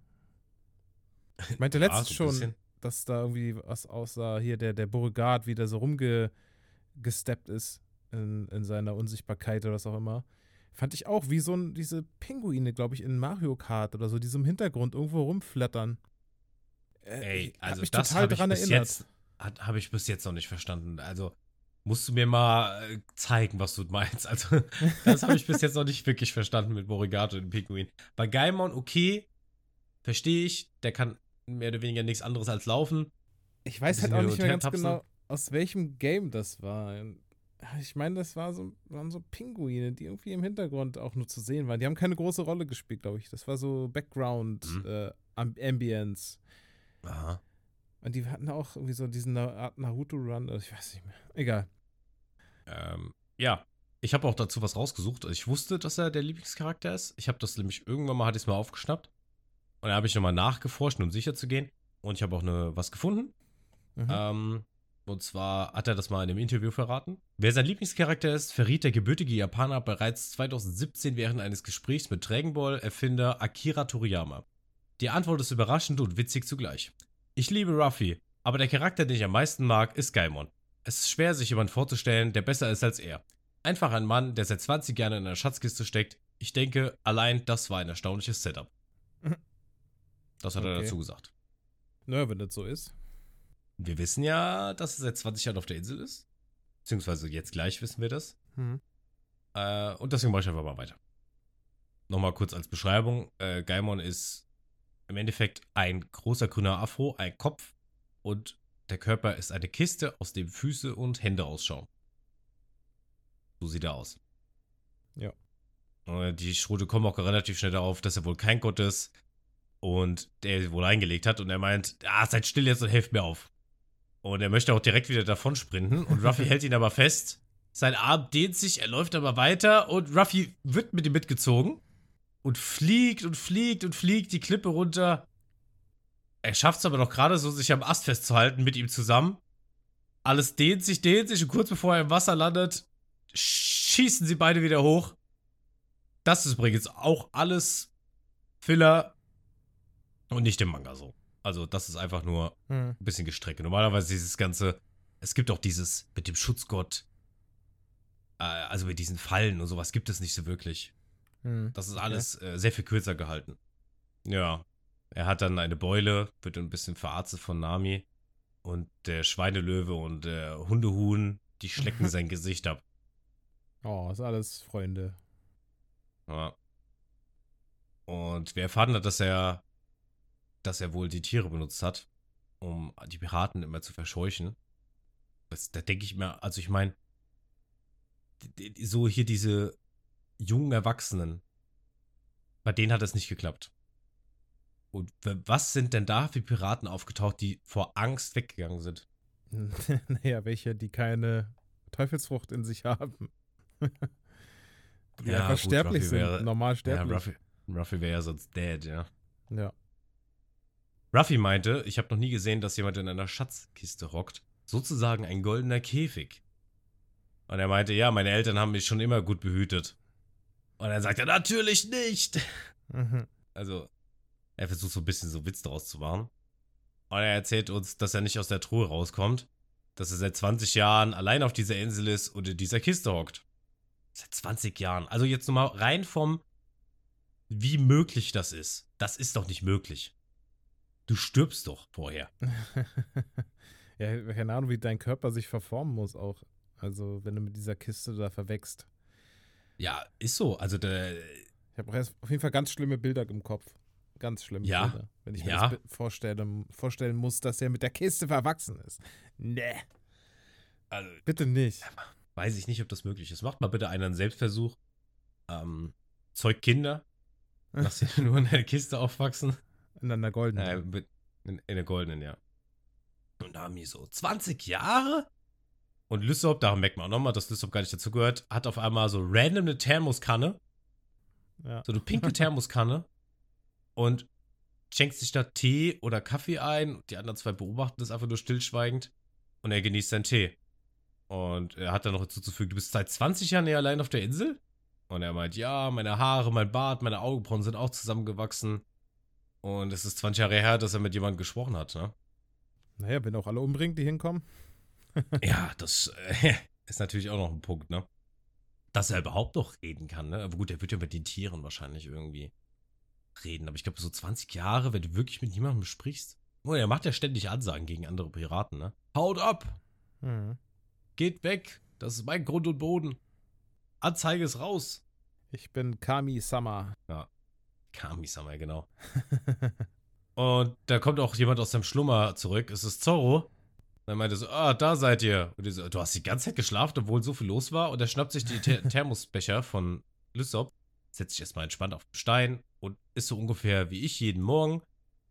Ich meinte ja, letztens so schon, dass da irgendwie was aussah, hier der, der Beauregard wieder so rumgesteppt ist in, in seiner Unsichtbarkeit oder was auch immer. Fand ich auch wie so ein, diese Pinguine, glaube ich, in Mario Kart oder so, die so im Hintergrund irgendwo rumflattern.
Äh, Ey, also mich das habe ich bis erinnert. jetzt habe ich bis jetzt noch nicht verstanden. Also musst du mir mal äh, zeigen, was du meinst. Also das habe ich bis jetzt noch nicht wirklich verstanden mit Borigato und Pinguin. Bei Gaimon okay, verstehe ich, der kann mehr oder weniger nichts anderes als laufen.
Ich weiß halt auch nicht mehr ganz genau, aus welchem Game das war. Ich meine, das war so, waren so Pinguine, die irgendwie im Hintergrund auch nur zu sehen waren. Die haben keine große Rolle gespielt, glaube ich. Das war so Background, mhm. äh, Ambience.
Aha.
Und die hatten auch irgendwie so diesen Art Naruto-Run. Also ich weiß nicht mehr. Egal.
Ähm, ja. Ich habe auch dazu was rausgesucht. Ich wusste, dass er der Lieblingscharakter ist. Ich habe das nämlich irgendwann mal, hatte ich es mal aufgeschnappt. Und da habe ich nochmal nachgeforscht, um sicher zu gehen. Und ich habe auch eine, was gefunden. Mhm. Ähm, und zwar hat er das mal in einem Interview verraten. Wer sein Lieblingscharakter ist, verriet der gebürtige Japaner bereits 2017 während eines Gesprächs mit Dragon Ball-Erfinder Akira Toriyama. Die Antwort ist überraschend und witzig zugleich. Ich liebe Ruffy, aber der Charakter, den ich am meisten mag, ist Gaimon. Es ist schwer, sich jemanden vorzustellen, der besser ist als er. Einfach ein Mann, der seit 20 Jahren in einer Schatzkiste steckt. Ich denke, allein das war ein erstaunliches Setup. Das hat okay. er dazu gesagt.
Naja, wenn das so ist.
Wir wissen ja, dass er seit 20 Jahren auf der Insel ist. Beziehungsweise jetzt gleich wissen wir das. Mhm. Äh, und deswegen mache ich einfach mal weiter. Nochmal kurz als Beschreibung. Äh, Gaimon ist im Endeffekt ein großer grüner Afro, ein Kopf und der Körper ist eine Kiste, aus dem Füße und Hände ausschauen. So sieht er aus.
Ja.
Die Schrote kommen auch relativ schnell darauf, dass er wohl kein Gott ist und der wohl eingelegt hat und er meint, ah, seid still jetzt und helft mir auf. Und er möchte auch direkt wieder davon sprinten und Ruffy hält ihn aber fest. Sein Arm dehnt sich, er läuft aber weiter und Ruffy wird mit ihm mitgezogen und fliegt und fliegt und fliegt die Klippe runter. Er schafft es aber noch gerade so, sich am Ast festzuhalten mit ihm zusammen. Alles dehnt sich, dehnt sich und kurz bevor er im Wasser landet, schießen sie beide wieder hoch. Das ist übrigens auch alles Filler und nicht im Manga so. Also, das ist einfach nur hm. ein bisschen Gestrecke. Normalerweise dieses ganze, es gibt auch dieses mit dem Schutzgott, äh, also mit diesen Fallen und sowas gibt es nicht so wirklich. Hm. Das ist alles okay. äh, sehr viel kürzer gehalten. Ja. Er hat dann eine Beule, wird ein bisschen verarztet von Nami. Und der Schweinelöwe und der Hundehuhn, die schlecken sein Gesicht ab.
Oh, ist alles Freunde.
Ja. Und wir erfahren dass er, dass er wohl die Tiere benutzt hat, um die Piraten immer zu verscheuchen. Das, da denke ich mir, also ich meine, so hier diese jungen Erwachsenen, bei denen hat es nicht geklappt. Und was sind denn da für Piraten aufgetaucht, die vor Angst weggegangen sind?
naja, welche, die keine Teufelsfrucht in sich haben.
ja,
einfach sterblich sind, wäre, normal sterblich.
Ja, Ruffy, Ruffy wäre ja sonst dead, ja.
Ja.
Ruffy meinte, ich habe noch nie gesehen, dass jemand in einer Schatzkiste hockt. Sozusagen ein goldener Käfig. Und er meinte, ja, meine Eltern haben mich schon immer gut behütet. Und dann sagt er, natürlich nicht. Mhm. Also, er versucht so ein bisschen so Witz draus zu machen. Und er erzählt uns, dass er nicht aus der Truhe rauskommt. Dass er seit 20 Jahren allein auf dieser Insel ist und in dieser Kiste hockt. Seit 20 Jahren. Also jetzt nochmal rein vom, wie möglich das ist. Das ist doch nicht möglich. Du stirbst doch vorher.
ja, keine Ahnung, wie dein Körper sich verformen muss auch. Also, wenn du mit dieser Kiste da verwächst.
Ja, ist so. Also, der.
Ich habe auf jeden Fall ganz schlimme Bilder im Kopf. Ganz schlimme
ja.
Bilder. Wenn ich mir
ja.
das vorstellen, vorstellen muss, dass er mit der Kiste verwachsen ist. Nee. Also, Bitte nicht.
Weiß ich nicht, ob das möglich ist. Macht mal bitte einen Selbstversuch. Ähm, zeugt Kinder. Lass sie nur in der Kiste aufwachsen.
In einer goldenen.
Äh, in, in der goldenen, ja. Und da haben die so 20 Jahre? Und Lysop, da merkt man auch nochmal, dass Lysop gar nicht dazugehört, hat auf einmal so random eine Thermoskanne. Ja. So eine pinke Thermoskanne. und schenkt sich da Tee oder Kaffee ein. Die anderen zwei beobachten das einfach nur stillschweigend. Und er genießt seinen Tee. Und er hat dann noch hinzuzufügen, du bist seit 20 Jahren hier allein auf der Insel? Und er meint, ja, meine Haare, mein Bart, meine Augenbrauen sind auch zusammengewachsen. Und es ist 20 Jahre her, dass er mit jemandem gesprochen hat, ne?
Naja, wenn auch alle umbringt, die hinkommen.
Ja, das äh, ist natürlich auch noch ein Punkt, ne? Dass er überhaupt noch reden kann, ne? Aber gut, er wird ja mit den Tieren wahrscheinlich irgendwie reden. Aber ich glaube, so 20 Jahre, wenn du wirklich mit jemandem sprichst. Oh, er macht ja ständig Ansagen gegen andere Piraten, ne? Haut ab! Mhm. Geht weg! Das ist mein Grund und Boden. Anzeige ist raus.
Ich bin Kami Sama.
Ja. Kami Sama, genau. und da kommt auch jemand aus seinem Schlummer zurück. Es ist Zorro. Dann meinte so, ah, da seid ihr. Und so, du hast die ganze Zeit geschlafen, obwohl so viel los war. Und er schnappt sich die Th Thermosbecher von Lysop, setzt sich erstmal entspannt auf den Stein und ist so ungefähr wie ich jeden Morgen.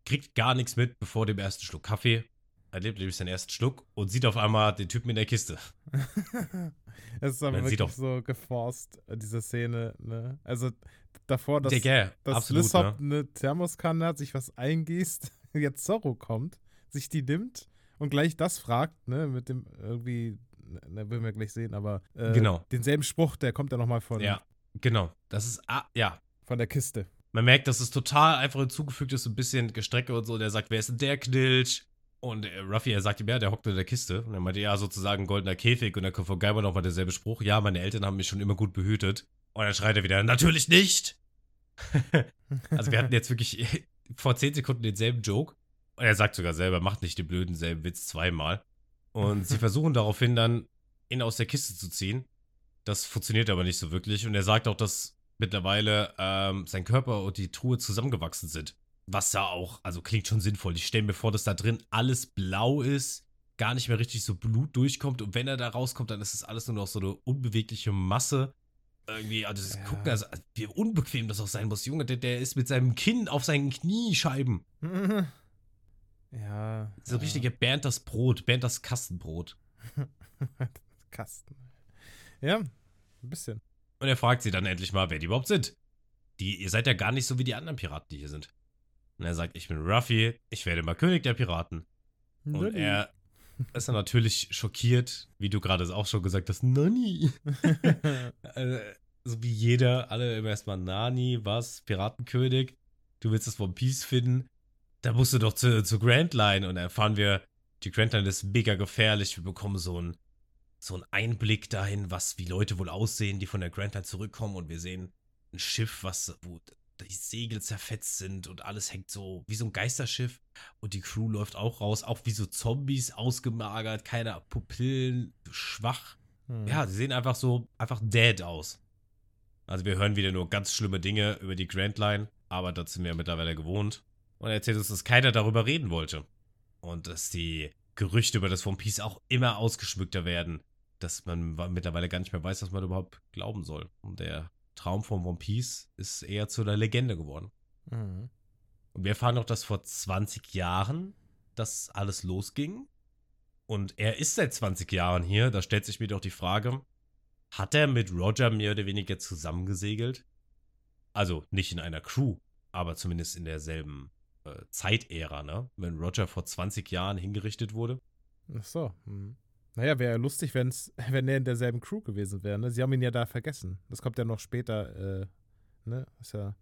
Kriegt gar nichts mit bevor dem ersten Schluck Kaffee. Erlebt nämlich seinen ersten Schluck und sieht auf einmal den Typen in der Kiste.
Es ist aber wirklich so geforst, diese Szene, ne? Also davor, dass,
Digga,
dass
absolut,
Lysop ne? eine Thermoskanne hat, sich was eingießt, jetzt Zorro kommt, sich die nimmt und gleich das fragt, ne, mit dem irgendwie, ne, werden wir gleich sehen, aber äh,
genau.
denselben Spruch, der kommt ja nochmal von.
Ja, genau. Das ist, ah, ja.
Von der Kiste.
Man merkt, dass es total einfach hinzugefügt ist, so ein bisschen Gestrecke und so. Der sagt, wer ist denn der Knilch? Und äh, Ruffy, er sagt ihm, ja, der hockt in der Kiste. Und er meinte, ja, sozusagen goldener Käfig. Und dann kommt von Geiber nochmal derselbe Spruch. Ja, meine Eltern haben mich schon immer gut behütet. Und dann schreit er wieder, natürlich nicht! also wir hatten jetzt wirklich vor 10 Sekunden denselben Joke. Und er sagt sogar selber, macht nicht den blöden selben Witz zweimal. Und sie versuchen daraufhin dann, ihn aus der Kiste zu ziehen. Das funktioniert aber nicht so wirklich. Und er sagt auch, dass mittlerweile ähm, sein Körper und die Truhe zusammengewachsen sind. Was da auch, also klingt schon sinnvoll. Ich stelle mir vor, dass da drin alles blau ist, gar nicht mehr richtig so Blut durchkommt. Und wenn er da rauskommt, dann ist es alles nur noch so eine unbewegliche Masse. Irgendwie, also das ja. gucken, also wie unbequem das auch sein muss. Junge, der, der ist mit seinem Kinn auf seinen Kniescheiben.
Ja.
So ja. richtige Bernd das Brot, Bernd das Kastenbrot.
Kasten. Ja, ein bisschen.
Und er fragt sie dann endlich mal, wer die überhaupt sind. Die, ihr seid ja gar nicht so wie die anderen Piraten, die hier sind. Und er sagt, ich bin Ruffy, ich werde mal König der Piraten. Nani. Und er ist dann natürlich schockiert, wie du gerade auch schon gesagt hast, Nani. also, so wie jeder, alle immer erstmal Nani, was, Piratenkönig, du willst das One Piece finden da musst du doch zu, zu Grand Line und erfahren wir, die Grand Line ist mega gefährlich. Wir bekommen so einen so einen Einblick dahin, was wie Leute wohl aussehen, die von der Grand Line zurückkommen und wir sehen ein Schiff, was wo die Segel zerfetzt sind und alles hängt so wie so ein Geisterschiff und die Crew läuft auch raus, auch wie so Zombies ausgemagert, keine Pupillen, schwach. Hm. Ja, sie sehen einfach so einfach dead aus. Also wir hören wieder nur ganz schlimme Dinge über die Grand Line, aber das sind wir mittlerweile gewohnt. Und er erzählt uns, dass keiner darüber reden wollte. Und dass die Gerüchte über das One Piece auch immer ausgeschmückter werden. Dass man mittlerweile gar nicht mehr weiß, was man überhaupt glauben soll. Und der Traum von One Piece ist eher zu einer Legende geworden. Mhm. Und wir erfahren noch, dass vor 20 Jahren das alles losging. Und er ist seit 20 Jahren hier. Da stellt sich mir doch die Frage, hat er mit Roger mehr oder weniger zusammengesegelt? Also nicht in einer Crew, aber zumindest in derselben äh, Zeitära, ne? Wenn Roger vor 20 Jahren hingerichtet wurde.
Ach so. Hm. Naja, wäre ja lustig, wenn's, wenn er in derselben Crew gewesen wäre. Ne? Sie haben ihn ja da vergessen. Das kommt ja noch später. Äh, ne? Ist ja,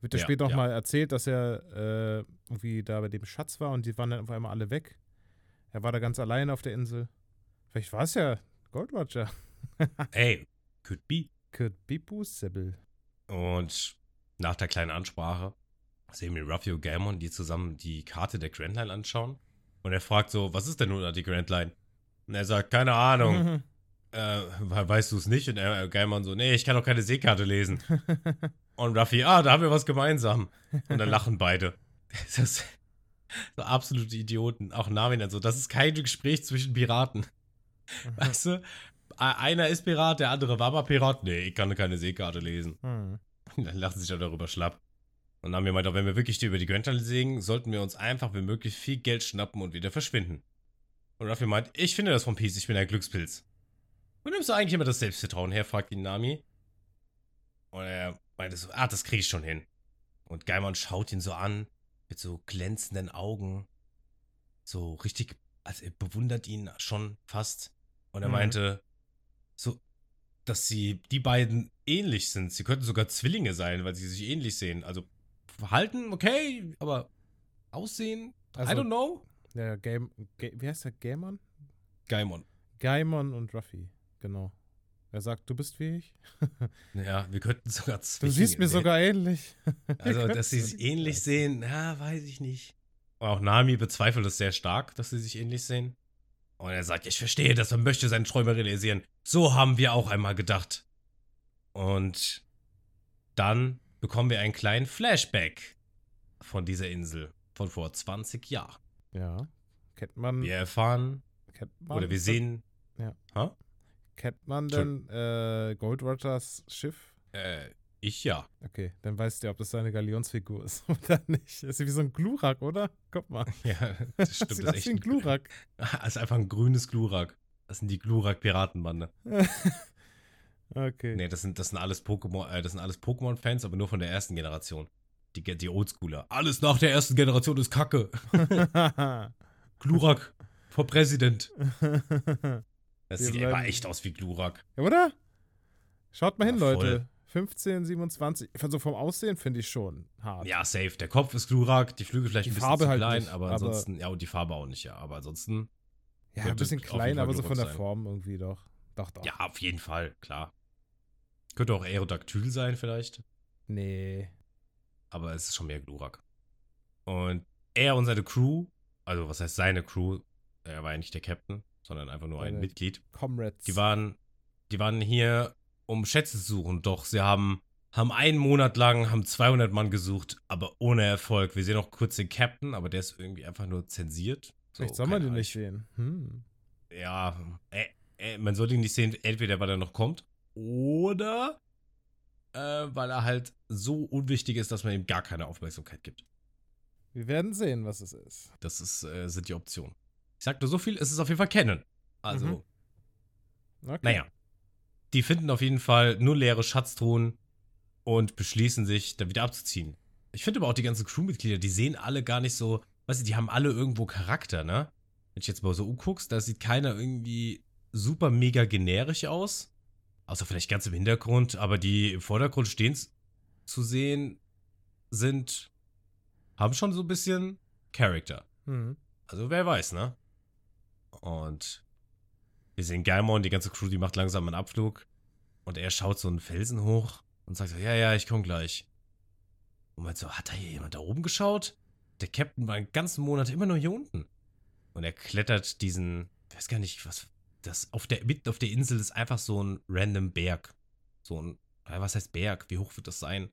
wird ja, ja später nochmal ja. erzählt, dass er äh, irgendwie da bei dem Schatz war und die waren dann auf einmal alle weg. Er war da ganz allein auf der Insel. Vielleicht war es ja Gold Roger.
Ey, could be.
Could be possible.
Und nach der kleinen Ansprache sehen wir Ruffy und Gamon, die zusammen die Karte der Grand Line anschauen. Und er fragt so, was ist denn nun die Grand Line? Und er sagt, keine Ahnung. äh, weißt du es nicht? Und er, Geilmann so, nee, ich kann doch keine Seekarte lesen. und Ruffy, ah, da haben wir was gemeinsam. Und dann lachen beide. Das ist so absolute Idioten. Auch Nami dann so, das ist kein Gespräch zwischen Piraten. Mhm. Weißt du? Einer ist Pirat, der andere war mal Pirat. Nee, ich kann keine Seekarte lesen. Mhm. Dann lachen sie sich dann darüber schlapp. Und dann haben wir meint, wenn wir wirklich über die Grand sägen, sollten wir uns einfach wie möglich viel Geld schnappen und wieder verschwinden. Und Ruffy meint, ich finde das von Peace, ich bin ein Glückspilz. Wo nimmst du eigentlich immer das Selbstvertrauen her? fragt ihn Nami. Und er meinte so, ah, das krieg ich schon hin. Und Geimann schaut ihn so an, mit so glänzenden Augen. So richtig, also er bewundert ihn schon fast. Und er mhm. meinte, so, dass sie, die beiden ähnlich sind. Sie könnten sogar Zwillinge sein, weil sie sich ähnlich sehen. Also, Verhalten, okay, aber Aussehen, also, I don't know.
Ja, Game, wie heißt der? Gaimon?
Gaimon.
Gaimon und Ruffy. Genau. Er sagt, du bist wie ich.
ja, wir könnten sogar
Zwillinge Du siehst mir sehen. sogar ähnlich.
also, dass sie sich ähnlich sehen, ja, weiß ich nicht. Auch Nami bezweifelt es sehr stark, dass sie sich ähnlich sehen. Und er sagt, ich verstehe das und möchte seine Träume realisieren. So haben wir auch einmal gedacht. Und dann bekommen wir einen kleinen Flashback von dieser Insel von vor 20 Jahren.
Ja. Kennt man.
Wir erfahren. Kennt man oder wir sehen.
Ja. Ha? Kennt man denn äh, Gold Rogers Schiff?
Äh, ich ja.
Okay, dann weißt du, ob das seine Galionsfigur ist oder nicht. Das ist wie so ein Glurak, oder? Guck mal.
Ja, das stimmt. das ist echt ein Glurak. Das ist einfach ein grünes Glurak. Das sind die Glurak-Piratenbande.
Okay.
Nee, das sind, das sind alles Pokémon, äh, das sind alles Pokémon-Fans, aber nur von der ersten Generation. Die, die Oldschooler. Alles nach der ersten Generation ist Kacke. Glurak vor Präsident. Das sieht aber echt aus wie Glurak.
Ja, oder? Schaut mal ja, hin, voll. Leute. 15, 27. Also vom Aussehen finde ich schon hart.
Ja, safe. Der Kopf ist Glurak, die Flügel vielleicht die ein bisschen Farbe zu halt klein, nicht, aber ansonsten, ja, und die Farbe auch nicht, ja. Aber ansonsten.
Ja, ein bisschen klein, aber so von der sein. Form irgendwie doch. Doch, doch.
Ja, auf jeden Fall, klar. Könnte auch Aerodactyl sein, vielleicht.
Nee.
Aber es ist schon mehr Glurak. Und er und seine Crew, also was heißt seine Crew, er war ja nicht der Captain, sondern einfach nur ein Mitglied.
Comrades.
Die waren, die waren hier, um Schätze zu suchen, doch sie haben, haben einen Monat lang, haben 200 Mann gesucht, aber ohne Erfolg. Wir sehen auch kurz den Captain, aber der ist irgendwie einfach nur zensiert.
So, Vielleicht soll man den nicht sehen. Hm.
Ja, äh, äh, man soll ihn nicht sehen, entweder weil er noch kommt oder äh, weil er halt so unwichtig ist, dass man ihm gar keine Aufmerksamkeit gibt.
Wir werden sehen, was es ist.
Das ist, äh, sind die Optionen. Ich sag nur so viel, es ist auf jeden Fall Canon. Also, mhm. okay. naja. Die finden auf jeden Fall nur leere Schatztruhen und beschließen sich, da wieder abzuziehen. Ich finde aber auch die ganzen Crewmitglieder, die sehen alle gar nicht so, weißt du, die haben alle irgendwo Charakter, ne? Wenn ich jetzt mal so umguckst, da sieht keiner irgendwie super mega generisch aus. Außer vielleicht ganz im Hintergrund, aber die im Vordergrund stehen zu sehen sind, haben schon so ein bisschen Charakter. Mhm. Also wer weiß, ne? Und wir sehen Gaimon, die ganze Crew, die macht langsam einen Abflug. Und er schaut so einen Felsen hoch und sagt so, ja, ja, ich komm gleich. Und meint so, hat da hier jemand da oben geschaut? Der Captain war einen ganzen Monat immer nur hier unten. Und er klettert diesen, ich weiß gar nicht, was, das auf der, mitten auf der Insel ist einfach so ein random Berg. So ein, was heißt Berg? Wie hoch wird das sein?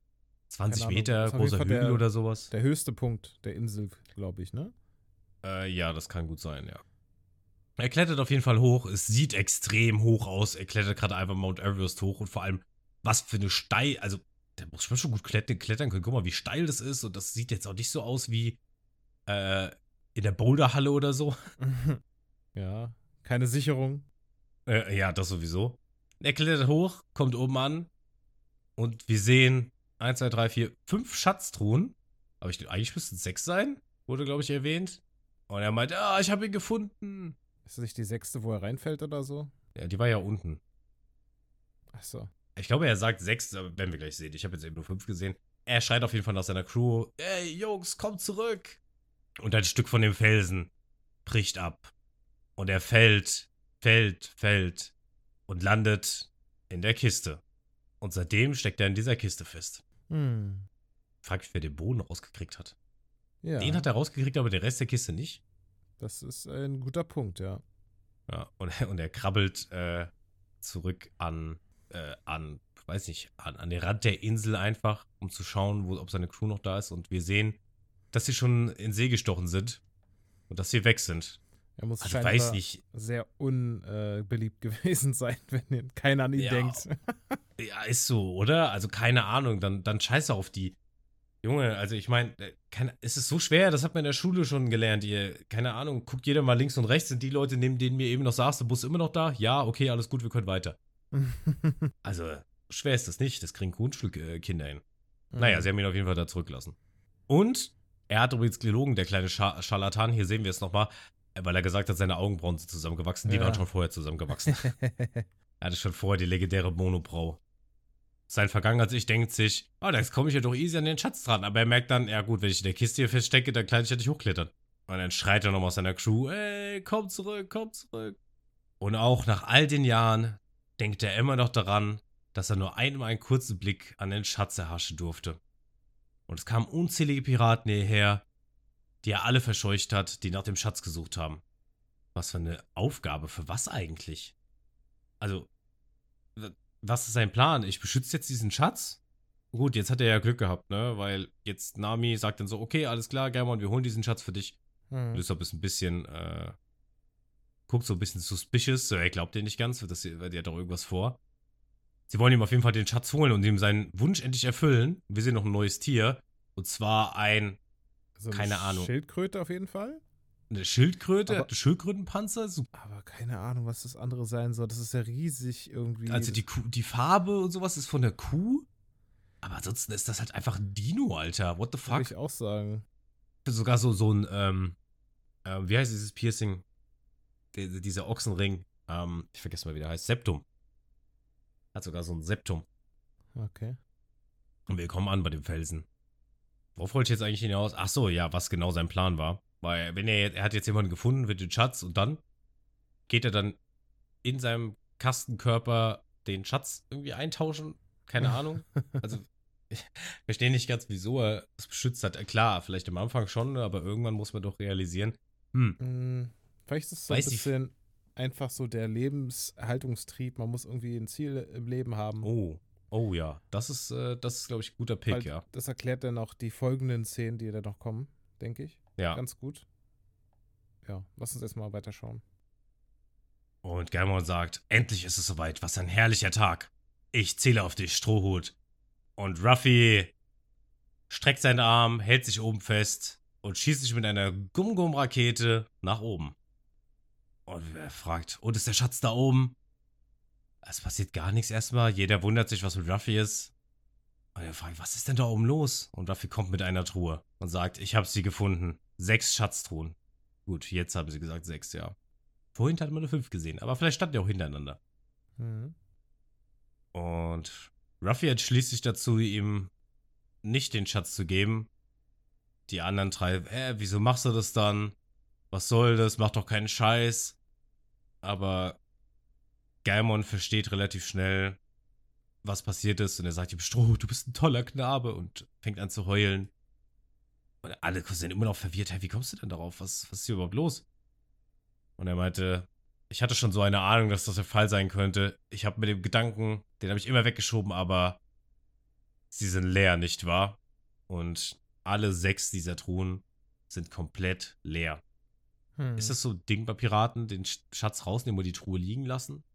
20 Meter, großer Hügel der, oder sowas?
Der höchste Punkt der Insel, glaube ich, ne?
Äh, ja, das kann gut sein, ja. Er klettert auf jeden Fall hoch. Es sieht extrem hoch aus. Er klettert gerade einfach Mount Everest hoch und vor allem, was für eine steil, also der muss schon gut klettern, klettern können. Guck mal, wie steil das ist. Und das sieht jetzt auch nicht so aus wie äh, in der Boulderhalle oder so.
Ja, keine Sicherung.
Äh, ja, das sowieso. Er klettert hoch, kommt oben an und wir sehen 1, 2, 3, 4, 5 Schatztruhen. Aber ich, eigentlich müssten es sechs sein, wurde, glaube ich, erwähnt. Und er meint, ah, ich habe ihn gefunden.
Ist das nicht die sechste, wo er reinfällt oder so?
Ja, die war ja unten.
Ach so.
Ich glaube, er sagt sechs, aber werden wir gleich sehen. Ich habe jetzt eben nur fünf gesehen. Er schreit auf jeden Fall nach seiner Crew: Ey, Jungs, kommt zurück! Und ein Stück von dem Felsen bricht ab. Und er fällt, fällt, fällt und landet in der Kiste. Und seitdem steckt er in dieser Kiste fest. Hm. Frag mich, wer den Boden rausgekriegt hat. Ja. Den hat er rausgekriegt, aber der Rest der Kiste nicht.
Das ist ein guter Punkt, ja.
Ja, und, und er krabbelt äh, zurück an, äh, an, weiß nicht, an, an den Rand der Insel einfach, um zu schauen, wo, ob seine Crew noch da ist. Und wir sehen, dass sie schon in See gestochen sind und dass sie weg sind.
Er muss also, weiß nicht. sehr unbeliebt äh, gewesen sein, wenn keiner an ihn ja, denkt.
ja, ist so, oder? Also keine Ahnung, dann, dann scheiße auf die. Junge, also ich meine, äh, es ist so schwer, das hat man in der Schule schon gelernt. Ihr, keine Ahnung, guckt jeder mal links und rechts, sind die Leute, neben denen mir eben noch saß, der Bus immer noch da? Ja, okay, alles gut, wir können weiter. also, schwer ist das nicht, das kriegen Grundschulkinder hin. Mhm. Naja, sie haben ihn auf jeden Fall da zurückgelassen. Und er hat übrigens gelogen, der kleine Scharlatan, hier sehen wir es nochmal, weil er gesagt hat, seine Augenbrauen sind zusammengewachsen. Die ja. waren schon vorher zusammengewachsen. er hatte schon vorher die legendäre Monobrau. Sein vergangener Ich denkt sich, oh, da komme ich ja doch easy an den Schatz dran. Aber er merkt dann, ja gut, wenn ich in der Kiste hier feststecke, dann kann ich ja nicht hochklettern. Und dann schreit er nochmal aus seiner Crew, ey, komm zurück, komm zurück. Und auch nach all den Jahren denkt er immer noch daran, dass er nur einmal einen kurzen Blick an den Schatz erhaschen durfte. Und es kamen unzählige Piraten hierher, die er alle verscheucht hat, die nach dem Schatz gesucht haben. Was für eine Aufgabe, für was eigentlich? Also, was ist sein Plan? Ich beschütze jetzt diesen Schatz? Gut, jetzt hat er ja Glück gehabt, ne? Weil jetzt Nami sagt dann so, okay, alles klar, Germon, wir holen diesen Schatz für dich. Mhm. Lysop ist ein bisschen, äh, guckt so ein bisschen suspicious, so, er glaubt dir nicht ganz, das, weil der hat doch irgendwas vor. Sie wollen ihm auf jeden Fall den Schatz holen und ihm seinen Wunsch endlich erfüllen. Wir sehen noch ein neues Tier. Und zwar ein
so keine Ahnung. Schildkröte auf jeden Fall.
Eine Schildkröte? Aber, Schildkrötenpanzer?
Aber keine Ahnung, was das andere sein soll. Das ist ja riesig irgendwie.
Also die, Kuh, die Farbe und sowas ist von der Kuh. Aber ansonsten ist das halt einfach ein Dino, Alter. What the fuck? Würde
ich auch sagen.
Sogar so, so ein, ähm, äh, wie heißt dieses Piercing? Die, dieser Ochsenring. Ähm, ich vergesse mal, wie der heißt. Septum. Hat sogar so ein Septum.
Okay.
Und wir kommen an bei dem Felsen. Worauf wollte ich jetzt eigentlich hinaus? Ach so, ja, was genau sein Plan war. Weil, wenn er, er hat jetzt jemanden gefunden, wird den Schatz und dann geht er dann in seinem Kastenkörper den Schatz irgendwie eintauschen. Keine Ahnung. Also, ich verstehe nicht ganz, wieso er es beschützt hat. Klar, vielleicht am Anfang schon, aber irgendwann muss man doch realisieren. Hm.
Mm, vielleicht ist es so Weiß ein bisschen einfach so der Lebenserhaltungstrieb. Man muss irgendwie ein Ziel im Leben haben.
Oh. Oh ja, das ist, äh, das ist, glaube ich, ein guter Pick,
Weil
ja.
Das erklärt dann auch die folgenden Szenen, die da noch kommen, denke ich.
Ja.
Ganz gut. Ja, lass uns erstmal weiterschauen.
Und Germon sagt, endlich ist es soweit, was ein herrlicher Tag. Ich zähle auf dich, Strohhut. Und Ruffy streckt seinen Arm, hält sich oben fest und schießt sich mit einer Gum-Gum-Rakete nach oben. Und er fragt, und ist der Schatz da oben? Es passiert gar nichts erstmal. Jeder wundert sich, was mit Ruffy ist. Und er fragt, was ist denn da oben los? Und Ruffy kommt mit einer Truhe und sagt, ich habe sie gefunden. Sechs Schatztruhen. Gut, jetzt haben sie gesagt sechs, ja. Vorhin hat man nur fünf gesehen, aber vielleicht standen die auch hintereinander. Mhm. Und Ruffy entschließt sich dazu, ihm nicht den Schatz zu geben. Die anderen drei, äh, wieso machst du das dann? Was soll das? Mach doch keinen Scheiß. Aber Gaimon versteht relativ schnell, was passiert ist und er sagt ihm, Stroh, du bist ein toller Knabe und fängt an zu heulen. Und alle sind immer noch verwirrt, hey, wie kommst du denn darauf? Was, was ist hier überhaupt los? Und er meinte, ich hatte schon so eine Ahnung, dass das der Fall sein könnte. Ich habe mit dem Gedanken, den habe ich immer weggeschoben, aber sie sind leer, nicht wahr? Und alle sechs dieser Truhen sind komplett leer. Hm. Ist das so ein Ding bei Piraten, den Schatz rausnehmen und die Truhe liegen lassen?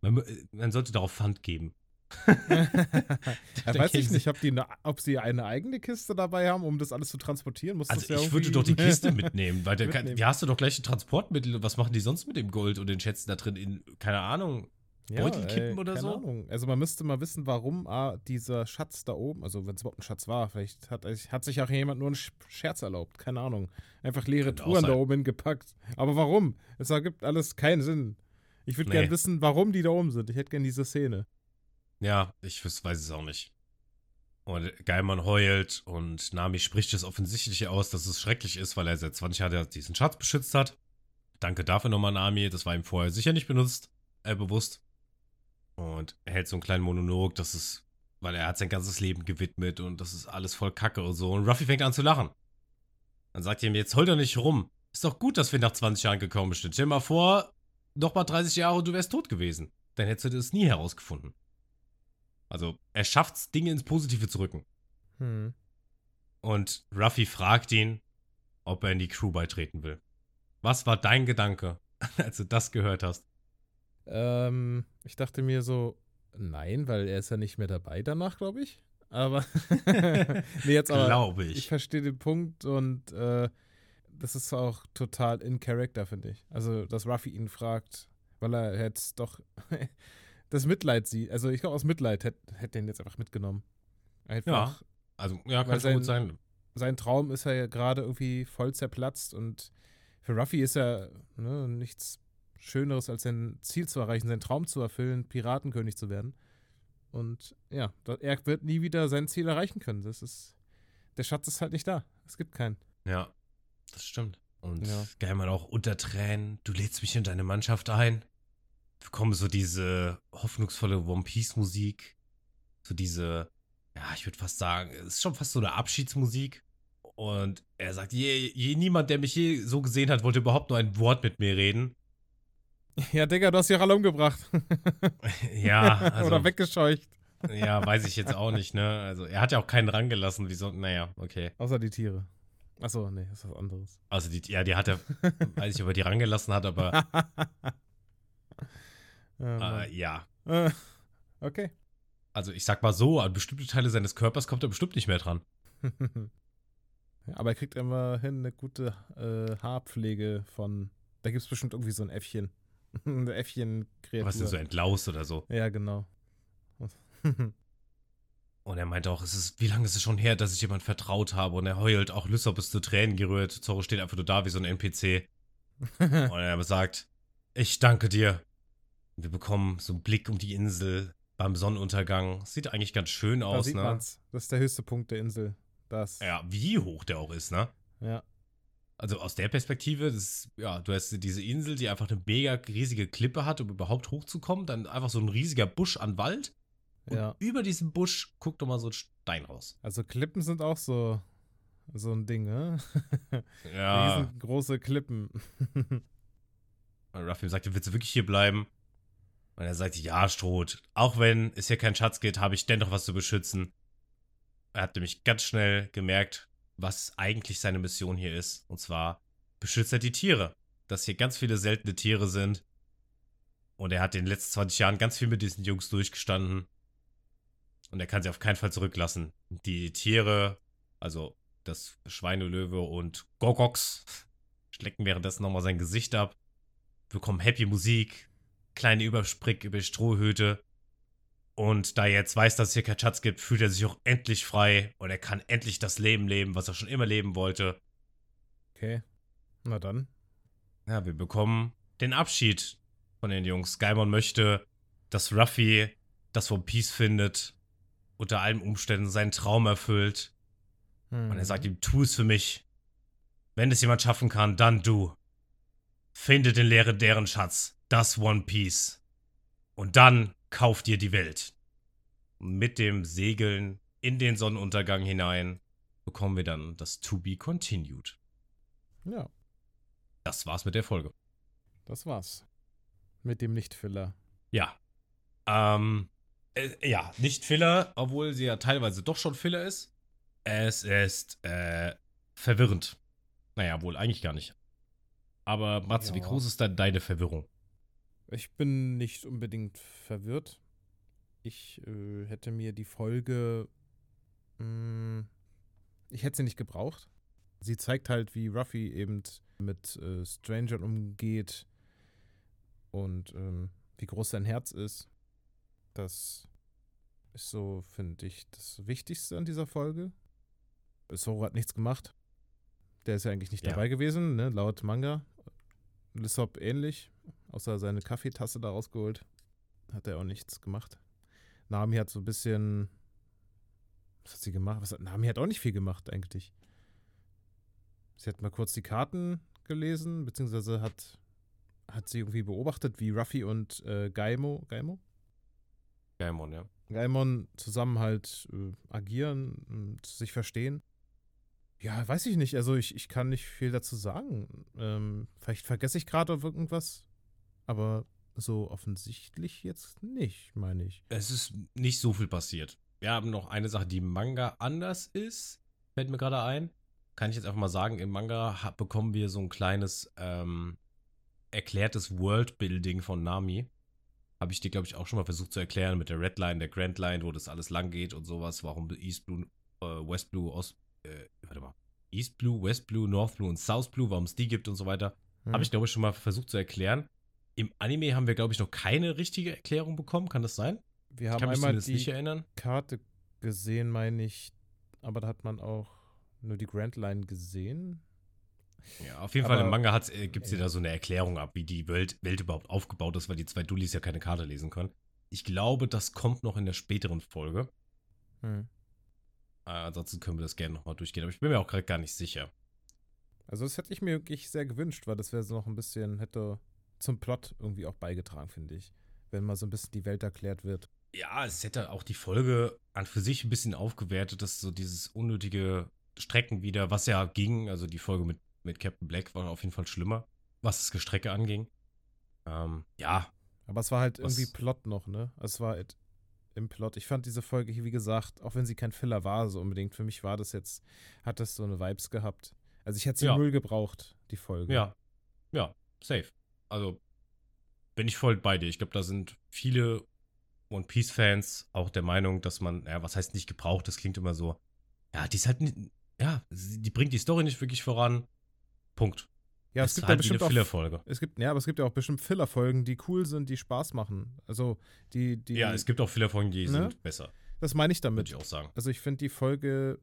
Man, man sollte darauf Pfand geben.
ja, weiß ich nicht, ob, die ne, ob sie eine eigene Kiste dabei haben, um das alles zu transportieren. Muss
also
ja
ich würde doch die Kiste mitnehmen, weil der kann, ja, hast du doch gleich ein Transportmittel. Was machen die sonst mit dem Gold und den Schätzen da drin? In, keine Ahnung, Beutel kippen ey, oder so? Ahnung.
Also man müsste mal wissen, warum ah, dieser Schatz da oben, also wenn es überhaupt ein Schatz war, vielleicht hat, hat sich auch jemand nur einen Scherz erlaubt, keine Ahnung. Einfach leere Touren da oben hingepackt. Aber warum? Es ergibt alles keinen Sinn. Ich würde nee. gerne wissen, warum die da oben sind. Ich hätte gerne diese Szene.
Ja, ich weiß es auch nicht. Und Geilmann heult und Nami spricht es offensichtlich aus, dass es schrecklich ist, weil er seit 20 Jahren diesen Schatz beschützt hat. Danke dafür nochmal, Nami. Das war ihm vorher sicher nicht benutzt, äh, bewusst. Und er hält so einen kleinen Monolog, dass es, weil er hat sein ganzes Leben gewidmet und das ist alles voll Kacke und so. Und Ruffy fängt an zu lachen. Dann sagt er ihm, jetzt heul doch nicht rum. Ist doch gut, dass wir nach 20 Jahren gekommen sind. Stell dir mal vor, noch mal 30 Jahre und du wärst tot gewesen. dann hättest du das nie herausgefunden. Also, er schafft es, Dinge ins Positive zu rücken. Hm. Und Ruffy fragt ihn, ob er in die Crew beitreten will. Was war dein Gedanke, als du das gehört hast?
Ähm, ich dachte mir so, nein, weil er ist ja nicht mehr dabei danach, glaube ich. Aber nee, jetzt aber.
Glaube ich.
Ich verstehe den Punkt und äh, das ist auch total in Character, finde ich. Also, dass Ruffy ihn fragt, weil er jetzt doch das Mitleid sieht. Also, ich glaube, aus Mitleid hätte hätt den jetzt einfach mitgenommen.
Einfach, ja, also, ja, kann schon gut sein.
Sein Traum ist ja gerade irgendwie voll zerplatzt und für Ruffy ist ja ne, nichts Schöneres, als sein Ziel zu erreichen, seinen Traum zu erfüllen, Piratenkönig zu werden. Und ja, er wird nie wieder sein Ziel erreichen können. Das ist, der Schatz ist halt nicht da. Es gibt keinen.
Ja, das stimmt. Und ja. Geilmann auch unter Tränen, du lädst mich in deine Mannschaft ein. Wir bekommen so diese hoffnungsvolle One Piece Musik. So diese, ja, ich würde fast sagen, es ist schon fast so eine Abschiedsmusik. Und er sagt, je, je niemand, der mich je so gesehen hat, wollte überhaupt nur ein Wort mit mir reden.
Ja, Digga, du hast sie auch alle umgebracht.
ja. Also,
Oder weggescheucht.
Ja, weiß ich jetzt auch nicht, ne? Also, er hat ja auch keinen rangelassen. Wieso? Naja, okay.
Außer die Tiere. Achso, nee, ist was anderes.
Also, die, ja, die hat er, weiß ich, ob er die rangelassen hat, aber. äh, ja.
Okay.
Also, ich sag mal so, an bestimmte Teile seines Körpers kommt er bestimmt nicht mehr dran.
aber er kriegt immerhin eine gute äh, Haarpflege von. Da gibt es bestimmt irgendwie so ein Äffchen. Eine Äffchen-Kreatur.
Was ist so entlaust oder so?
Ja, genau.
Und er meinte auch, es ist, wie lange ist es schon her, dass ich jemand vertraut habe? Und er heult auch Lysop ist zu Tränen gerührt. Zorro steht einfach nur da wie so ein NPC. und er sagt, ich danke dir. Wir bekommen so einen Blick um die Insel beim Sonnenuntergang. Sieht eigentlich ganz schön aus, da sieht ne? Man's.
Das ist der höchste Punkt der Insel. Das.
Ja, wie hoch der auch ist, ne?
Ja.
Also aus der Perspektive, das, ja, du hast diese Insel, die einfach eine mega riesige Klippe hat, um überhaupt hochzukommen. Dann einfach so ein riesiger Busch an Wald. Und ja. über diesem Busch guckt doch mal so ein Stein raus.
Also Klippen sind auch so, so ein Ding, ne?
Ja.
Riesengroße Klippen.
Und Ruffy sagt, willst du wirklich hier bleiben? Und er sagt, ja, Stroh, auch wenn es hier keinen Schatz gibt, habe ich dennoch was zu beschützen. Er hat nämlich ganz schnell gemerkt, was eigentlich seine Mission hier ist. Und zwar beschützt er die Tiere. Dass hier ganz viele seltene Tiere sind. Und er hat in den letzten 20 Jahren ganz viel mit diesen Jungs durchgestanden. Und er kann sie auf keinen Fall zurücklassen. Die Tiere, also das Schweinelöwe und Gogox, schlecken währenddessen nochmal sein Gesicht ab, bekommen happy Musik, kleine Übersprick über die Strohhüte und da er jetzt weiß, dass es hier keinen Schatz gibt, fühlt er sich auch endlich frei und er kann endlich das Leben leben, was er schon immer leben wollte.
Okay. Na dann.
Ja, wir bekommen den Abschied von den Jungs. Gaimon möchte, dass Ruffy das von Peace findet, unter allen Umständen seinen Traum erfüllt. Hm. Und er sagt ihm, tu es für mich. Wenn es jemand schaffen kann, dann du. Finde den legendären Schatz, das One Piece. Und dann kauf dir die Welt. Mit dem Segeln in den Sonnenuntergang hinein bekommen wir dann das To Be Continued.
Ja.
Das war's mit der Folge.
Das war's. Mit dem Nicht-Filler.
Ja. Ähm, äh, ja, nicht Filler, obwohl sie ja teilweise doch schon Filler ist. Es ist äh, verwirrend. Naja, wohl eigentlich gar nicht. Aber Matze, ja. wie groß ist dann deine Verwirrung?
Ich bin nicht unbedingt verwirrt. Ich äh, hätte mir die Folge. Mh, hm, ich hätte sie nicht gebraucht. Sie zeigt halt, wie Ruffy eben mit äh, Strangern umgeht und ähm, wie groß sein Herz ist. Das ist so, finde ich, das Wichtigste an dieser Folge. Zoro hat nichts gemacht. Der ist ja eigentlich nicht ja. dabei gewesen, ne? laut Manga. Lissop ähnlich. Außer seine Kaffeetasse da rausgeholt. Hat er auch nichts gemacht. Nami hat so ein bisschen. Was hat sie gemacht? Was hat, Nami hat auch nicht viel gemacht, eigentlich. Sie hat mal kurz die Karten gelesen, beziehungsweise hat, hat sie irgendwie beobachtet, wie Ruffy und äh, Gaimo. Gaimo?
Gaimon, ja.
Gaimon zusammen halt äh, agieren und sich verstehen. Ja, weiß ich nicht. Also ich, ich kann nicht viel dazu sagen. Ähm, vielleicht vergesse ich gerade irgendwas. Aber so offensichtlich jetzt nicht, meine ich.
Es ist nicht so viel passiert. Wir haben noch eine Sache, die im Manga anders ist. Fällt mir gerade ein. Kann ich jetzt einfach mal sagen, im Manga bekommen wir so ein kleines ähm, erklärtes Worldbuilding von Nami. Habe ich dir, glaube ich, auch schon mal versucht zu erklären mit der Red Line, der Grand Line, wo das alles lang geht und sowas. Warum East Blue, äh, West Blue, Ost, äh, warte mal. East Blue, West Blue, North Blue und South Blue, warum es die gibt und so weiter. Mhm. Habe ich, glaube ich, schon mal versucht zu erklären. Im Anime haben wir, glaube ich, noch keine richtige Erklärung bekommen. Kann das sein?
Wir haben einmal die Karte gesehen, meine ich. Aber da hat man auch nur die Grand Line gesehen.
Ja, auf jeden aber, Fall im Manga äh, gibt es ja. da so eine Erklärung ab, wie die Welt, Welt überhaupt aufgebaut ist, weil die zwei Dullis ja keine Karte lesen können. Ich glaube, das kommt noch in der späteren Folge. Hm. Äh, ansonsten können wir das gerne nochmal durchgehen, aber ich bin mir auch gerade gar nicht sicher.
Also das hätte ich mir wirklich sehr gewünscht, weil das wäre so noch ein bisschen, hätte zum Plot irgendwie auch beigetragen, finde ich. Wenn mal so ein bisschen die Welt erklärt wird.
Ja, es hätte auch die Folge an für sich ein bisschen aufgewertet, dass so dieses unnötige Strecken wieder, was ja ging, also die Folge mit, mit Captain Black war auf jeden Fall schlimmer, was das Gestrecke anging. Ähm, ja.
Aber es war halt irgendwie Plot noch, ne? Es war halt im Plot. Ich fand diese Folge, wie gesagt, auch wenn sie kein Filler war, so unbedingt, für mich war das jetzt, hat das so eine Vibes gehabt. Also ich hätte sie ja. null gebraucht, die Folge.
Ja. Ja, safe. Also bin ich voll bei dir. Ich glaube, da sind viele One Piece-Fans auch der Meinung, dass man, ja, was heißt nicht gebraucht, das klingt immer so. Ja, die ist halt ja, die bringt die Story nicht wirklich voran. Punkt.
Ja, es, es gibt halt ja bestimmt auch Filler-Folge. Es gibt, ja, aber es gibt ja auch bestimmt Filler-Folgen, die cool sind, die Spaß machen. Also, die, die.
Ja, es gibt auch Filler-Folgen, die ne? sind besser.
Das meine ich damit.
Würde ich auch sagen.
Also, ich finde die Folge,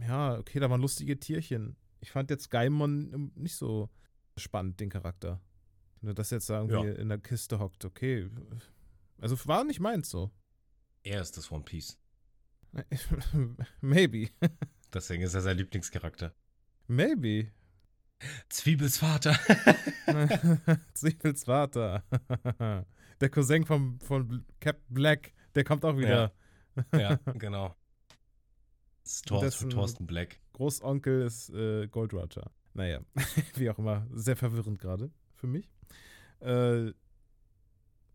ja, okay, da waren lustige Tierchen ich fand jetzt Gaimon ähm, nicht so spannend, den Charakter. Du das jetzt irgendwie ja. in der Kiste hockt, okay. Also war nicht meins so.
Er ist das One Piece.
Maybe.
Deswegen ist er sein Lieblingscharakter.
Maybe.
Zwiebels Vater.
Zwiebels Vater. Der Cousin vom, von Captain Black, der kommt auch wieder.
Ja, ja genau. Das ist Thor Thorsten Black.
Großonkel ist äh, Gold Roger. Naja, wie auch immer. Sehr verwirrend gerade für mich. Äh,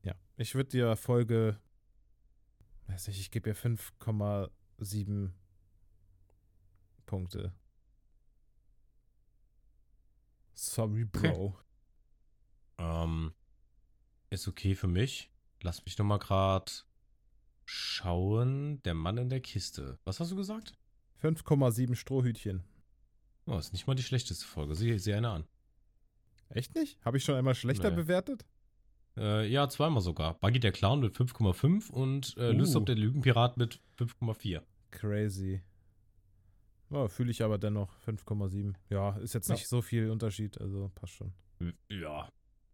ja, ich würde dir Folge, weiß nicht, ich gebe ihr 5,7 Punkte. Sorry, Bro.
ähm, ist okay für mich. Lass mich nochmal gerade schauen. Der Mann in der Kiste. Was hast du gesagt?
5,7 Strohhütchen.
Oh, ist nicht mal die schlechteste Folge. Sieh, sieh eine an.
Echt nicht? Habe ich schon einmal schlechter nee. bewertet?
Äh, ja, zweimal sogar. Buggy der Clown mit 5,5 und äh, uh. Lysop der Lügenpirat mit 5,4.
Crazy. Oh, Fühle ich aber dennoch 5,7. Ja, ist jetzt nicht ja. so viel Unterschied, also passt schon.
Ja.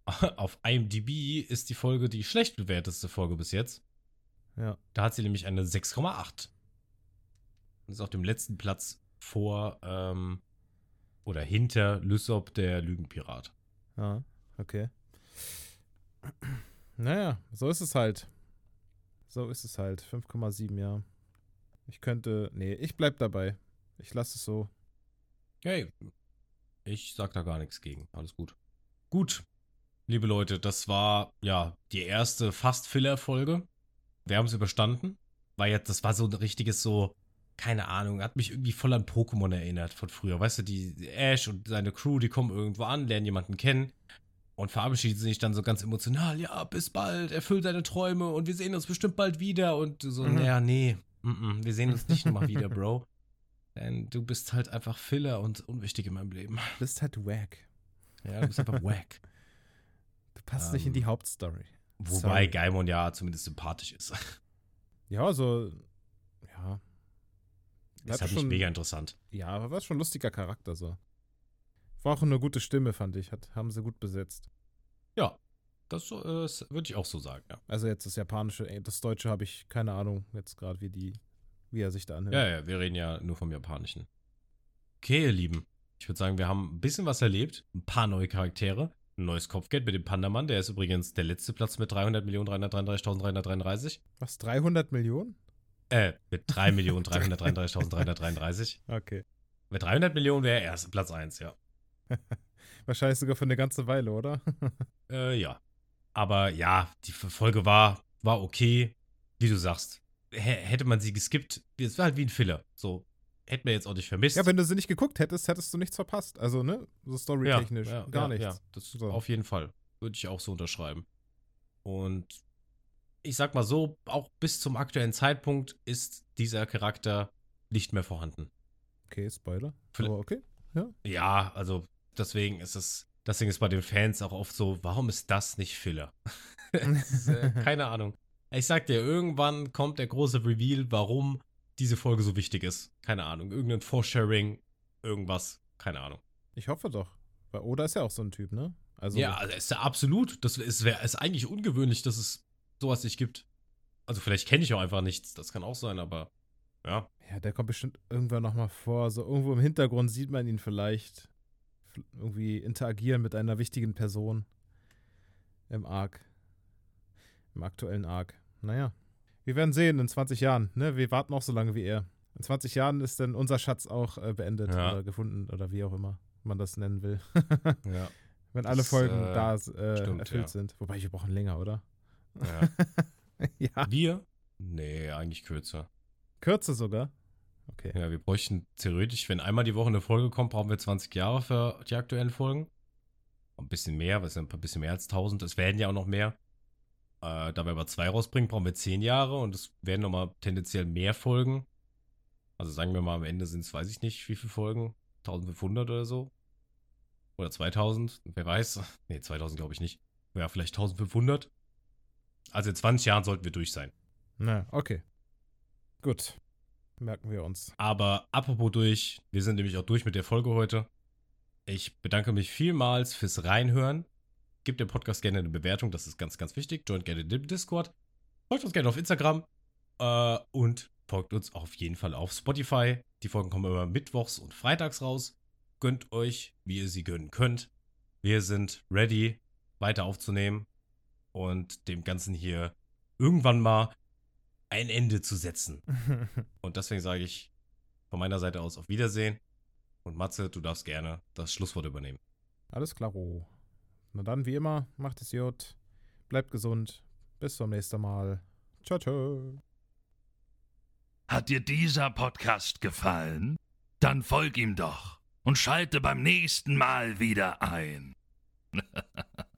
Auf IMDb ist die Folge die schlecht bewerteste Folge bis jetzt.
Ja.
Da hat sie nämlich eine 6,8. Das ist auf dem letzten Platz vor ähm, oder hinter Lysop, der Lügenpirat.
Ja, okay. Naja, so ist es halt. So ist es halt. 5,7, ja. Ich könnte. Nee, ich bleib dabei. Ich lasse es so.
Hey, ich sag da gar nichts gegen. Alles gut. Gut, liebe Leute, das war ja die erste Fast-Filler-Folge. Wir haben es überstanden. War jetzt, das war so ein richtiges so, keine Ahnung, hat mich irgendwie voll an Pokémon erinnert von früher. Weißt du, die Ash und seine Crew, die kommen irgendwo an, lernen jemanden kennen und verabschieden sich dann so ganz emotional. Ja, bis bald, erfüll deine Träume und wir sehen uns bestimmt bald wieder. Und so, mhm. ja, nee, m -m, wir sehen uns nicht nochmal wieder, Bro. Denn du bist halt einfach Filler und unwichtig in meinem Leben. Du
bist halt wack.
Ja, du bist einfach wack.
Du passt ähm, nicht in die ähm, Hauptstory.
Wobei. Gaimon ja zumindest sympathisch ist.
Ja, so, ja.
Das ist halt schon, nicht mega interessant.
Ja, aber war schon ein lustiger Charakter so. War auch eine gute Stimme, fand ich. Hat, haben sie gut besetzt.
Ja, das äh, würde ich auch so sagen, ja.
Also jetzt das Japanische, das Deutsche habe ich keine Ahnung jetzt gerade, wie die, wie er sich da anhört.
Ja, ja, wir reden ja nur vom Japanischen. Okay, ihr Lieben. Ich würde sagen, wir haben ein bisschen was erlebt. Ein paar neue Charaktere. Ein neues Kopfgeld mit dem Pandamann. Der ist übrigens der letzte Platz mit 300.333.333.
Was, 300 Millionen?
Äh, mit 3.333.333.
okay.
Mit 300 Millionen wäre er erst Platz 1, ja.
Wahrscheinlich sogar für eine ganze Weile, oder?
äh, ja. Aber ja, die Folge war, war okay, wie du sagst. Hätte man sie geskippt, es war halt wie ein Filler. So, hätten wir jetzt auch nicht vermisst.
Ja, wenn du sie nicht geguckt hättest, hättest du nichts verpasst. Also, ne? So storytechnisch. Ja, ja, gar
ja,
nichts.
Ja, das so. auf jeden Fall. Würde ich auch so unterschreiben. Und ich sag mal so, auch bis zum aktuellen Zeitpunkt ist dieser Charakter nicht mehr vorhanden.
Okay, Spoiler. Aber okay. Ja.
ja, also deswegen ist es, deswegen ist bei den Fans auch oft so, warum ist das nicht Filler? ist, äh, keine Ahnung. Ich sag dir, irgendwann kommt der große Reveal, warum diese Folge so wichtig ist. Keine Ahnung. Irgendein Foresharing, irgendwas. Keine Ahnung.
Ich hoffe doch. Weil Oda ist ja auch so ein Typ, ne?
Also ja, also ist ja absolut. Das ist, wär, ist eigentlich ungewöhnlich, dass es sowas nicht gibt. Also vielleicht kenne ich auch einfach nichts. Das kann auch sein, aber ja.
Ja, der kommt bestimmt irgendwann nochmal vor. So irgendwo im Hintergrund sieht man ihn vielleicht irgendwie interagieren mit einer wichtigen Person im Arc. Im aktuellen Arc. Naja. Wir werden sehen in 20 Jahren, ne? Wir warten auch so lange wie er. In 20 Jahren ist dann unser Schatz auch äh, beendet ja. oder gefunden oder wie auch immer man das nennen will. ja. Wenn alle das, Folgen äh, da äh, stimmt, erfüllt ja. sind. Wobei wir brauchen länger, oder?
Ja. ja. Wir? Nee, eigentlich kürzer.
Kürzer sogar?
Okay. Ja, wir bräuchten theoretisch, wenn einmal die Woche eine Folge kommt, brauchen wir 20 Jahre für die aktuellen Folgen. Ein bisschen mehr, weil es sind ein bisschen mehr als 1000. Es werden ja auch noch mehr. Äh, da wir aber zwei rausbringen, brauchen wir 10 Jahre und es werden nochmal tendenziell mehr Folgen. Also sagen wir mal, am Ende sind es, weiß ich nicht, wie viele Folgen. 1500 oder so. Oder 2000, wer weiß. Nee, 2000 glaube ich nicht. Ja, vielleicht 1500. Also in 20 Jahren sollten wir durch sein.
Na, okay. Gut. Merken wir uns.
Aber apropos durch, wir sind nämlich auch durch mit der Folge heute. Ich bedanke mich vielmals fürs Reinhören. Gebt dem Podcast gerne eine Bewertung, das ist ganz, ganz wichtig. Joint gerne den Discord. Folgt uns gerne auf Instagram. Äh, und folgt uns auf jeden Fall auf Spotify. Die Folgen kommen immer mittwochs und freitags raus. Gönnt euch, wie ihr sie gönnen könnt. Wir sind ready, weiter aufzunehmen und dem Ganzen hier irgendwann mal ein Ende zu setzen. und deswegen sage ich von meiner Seite aus auf Wiedersehen. Und Matze, du darfst gerne das Schlusswort übernehmen.
Alles klar. Na dann, wie immer, macht es gut. Bleibt gesund. Bis zum nächsten Mal. Ciao, ciao.
Hat dir dieser Podcast gefallen? Dann folg ihm doch und schalte beim nächsten Mal wieder ein.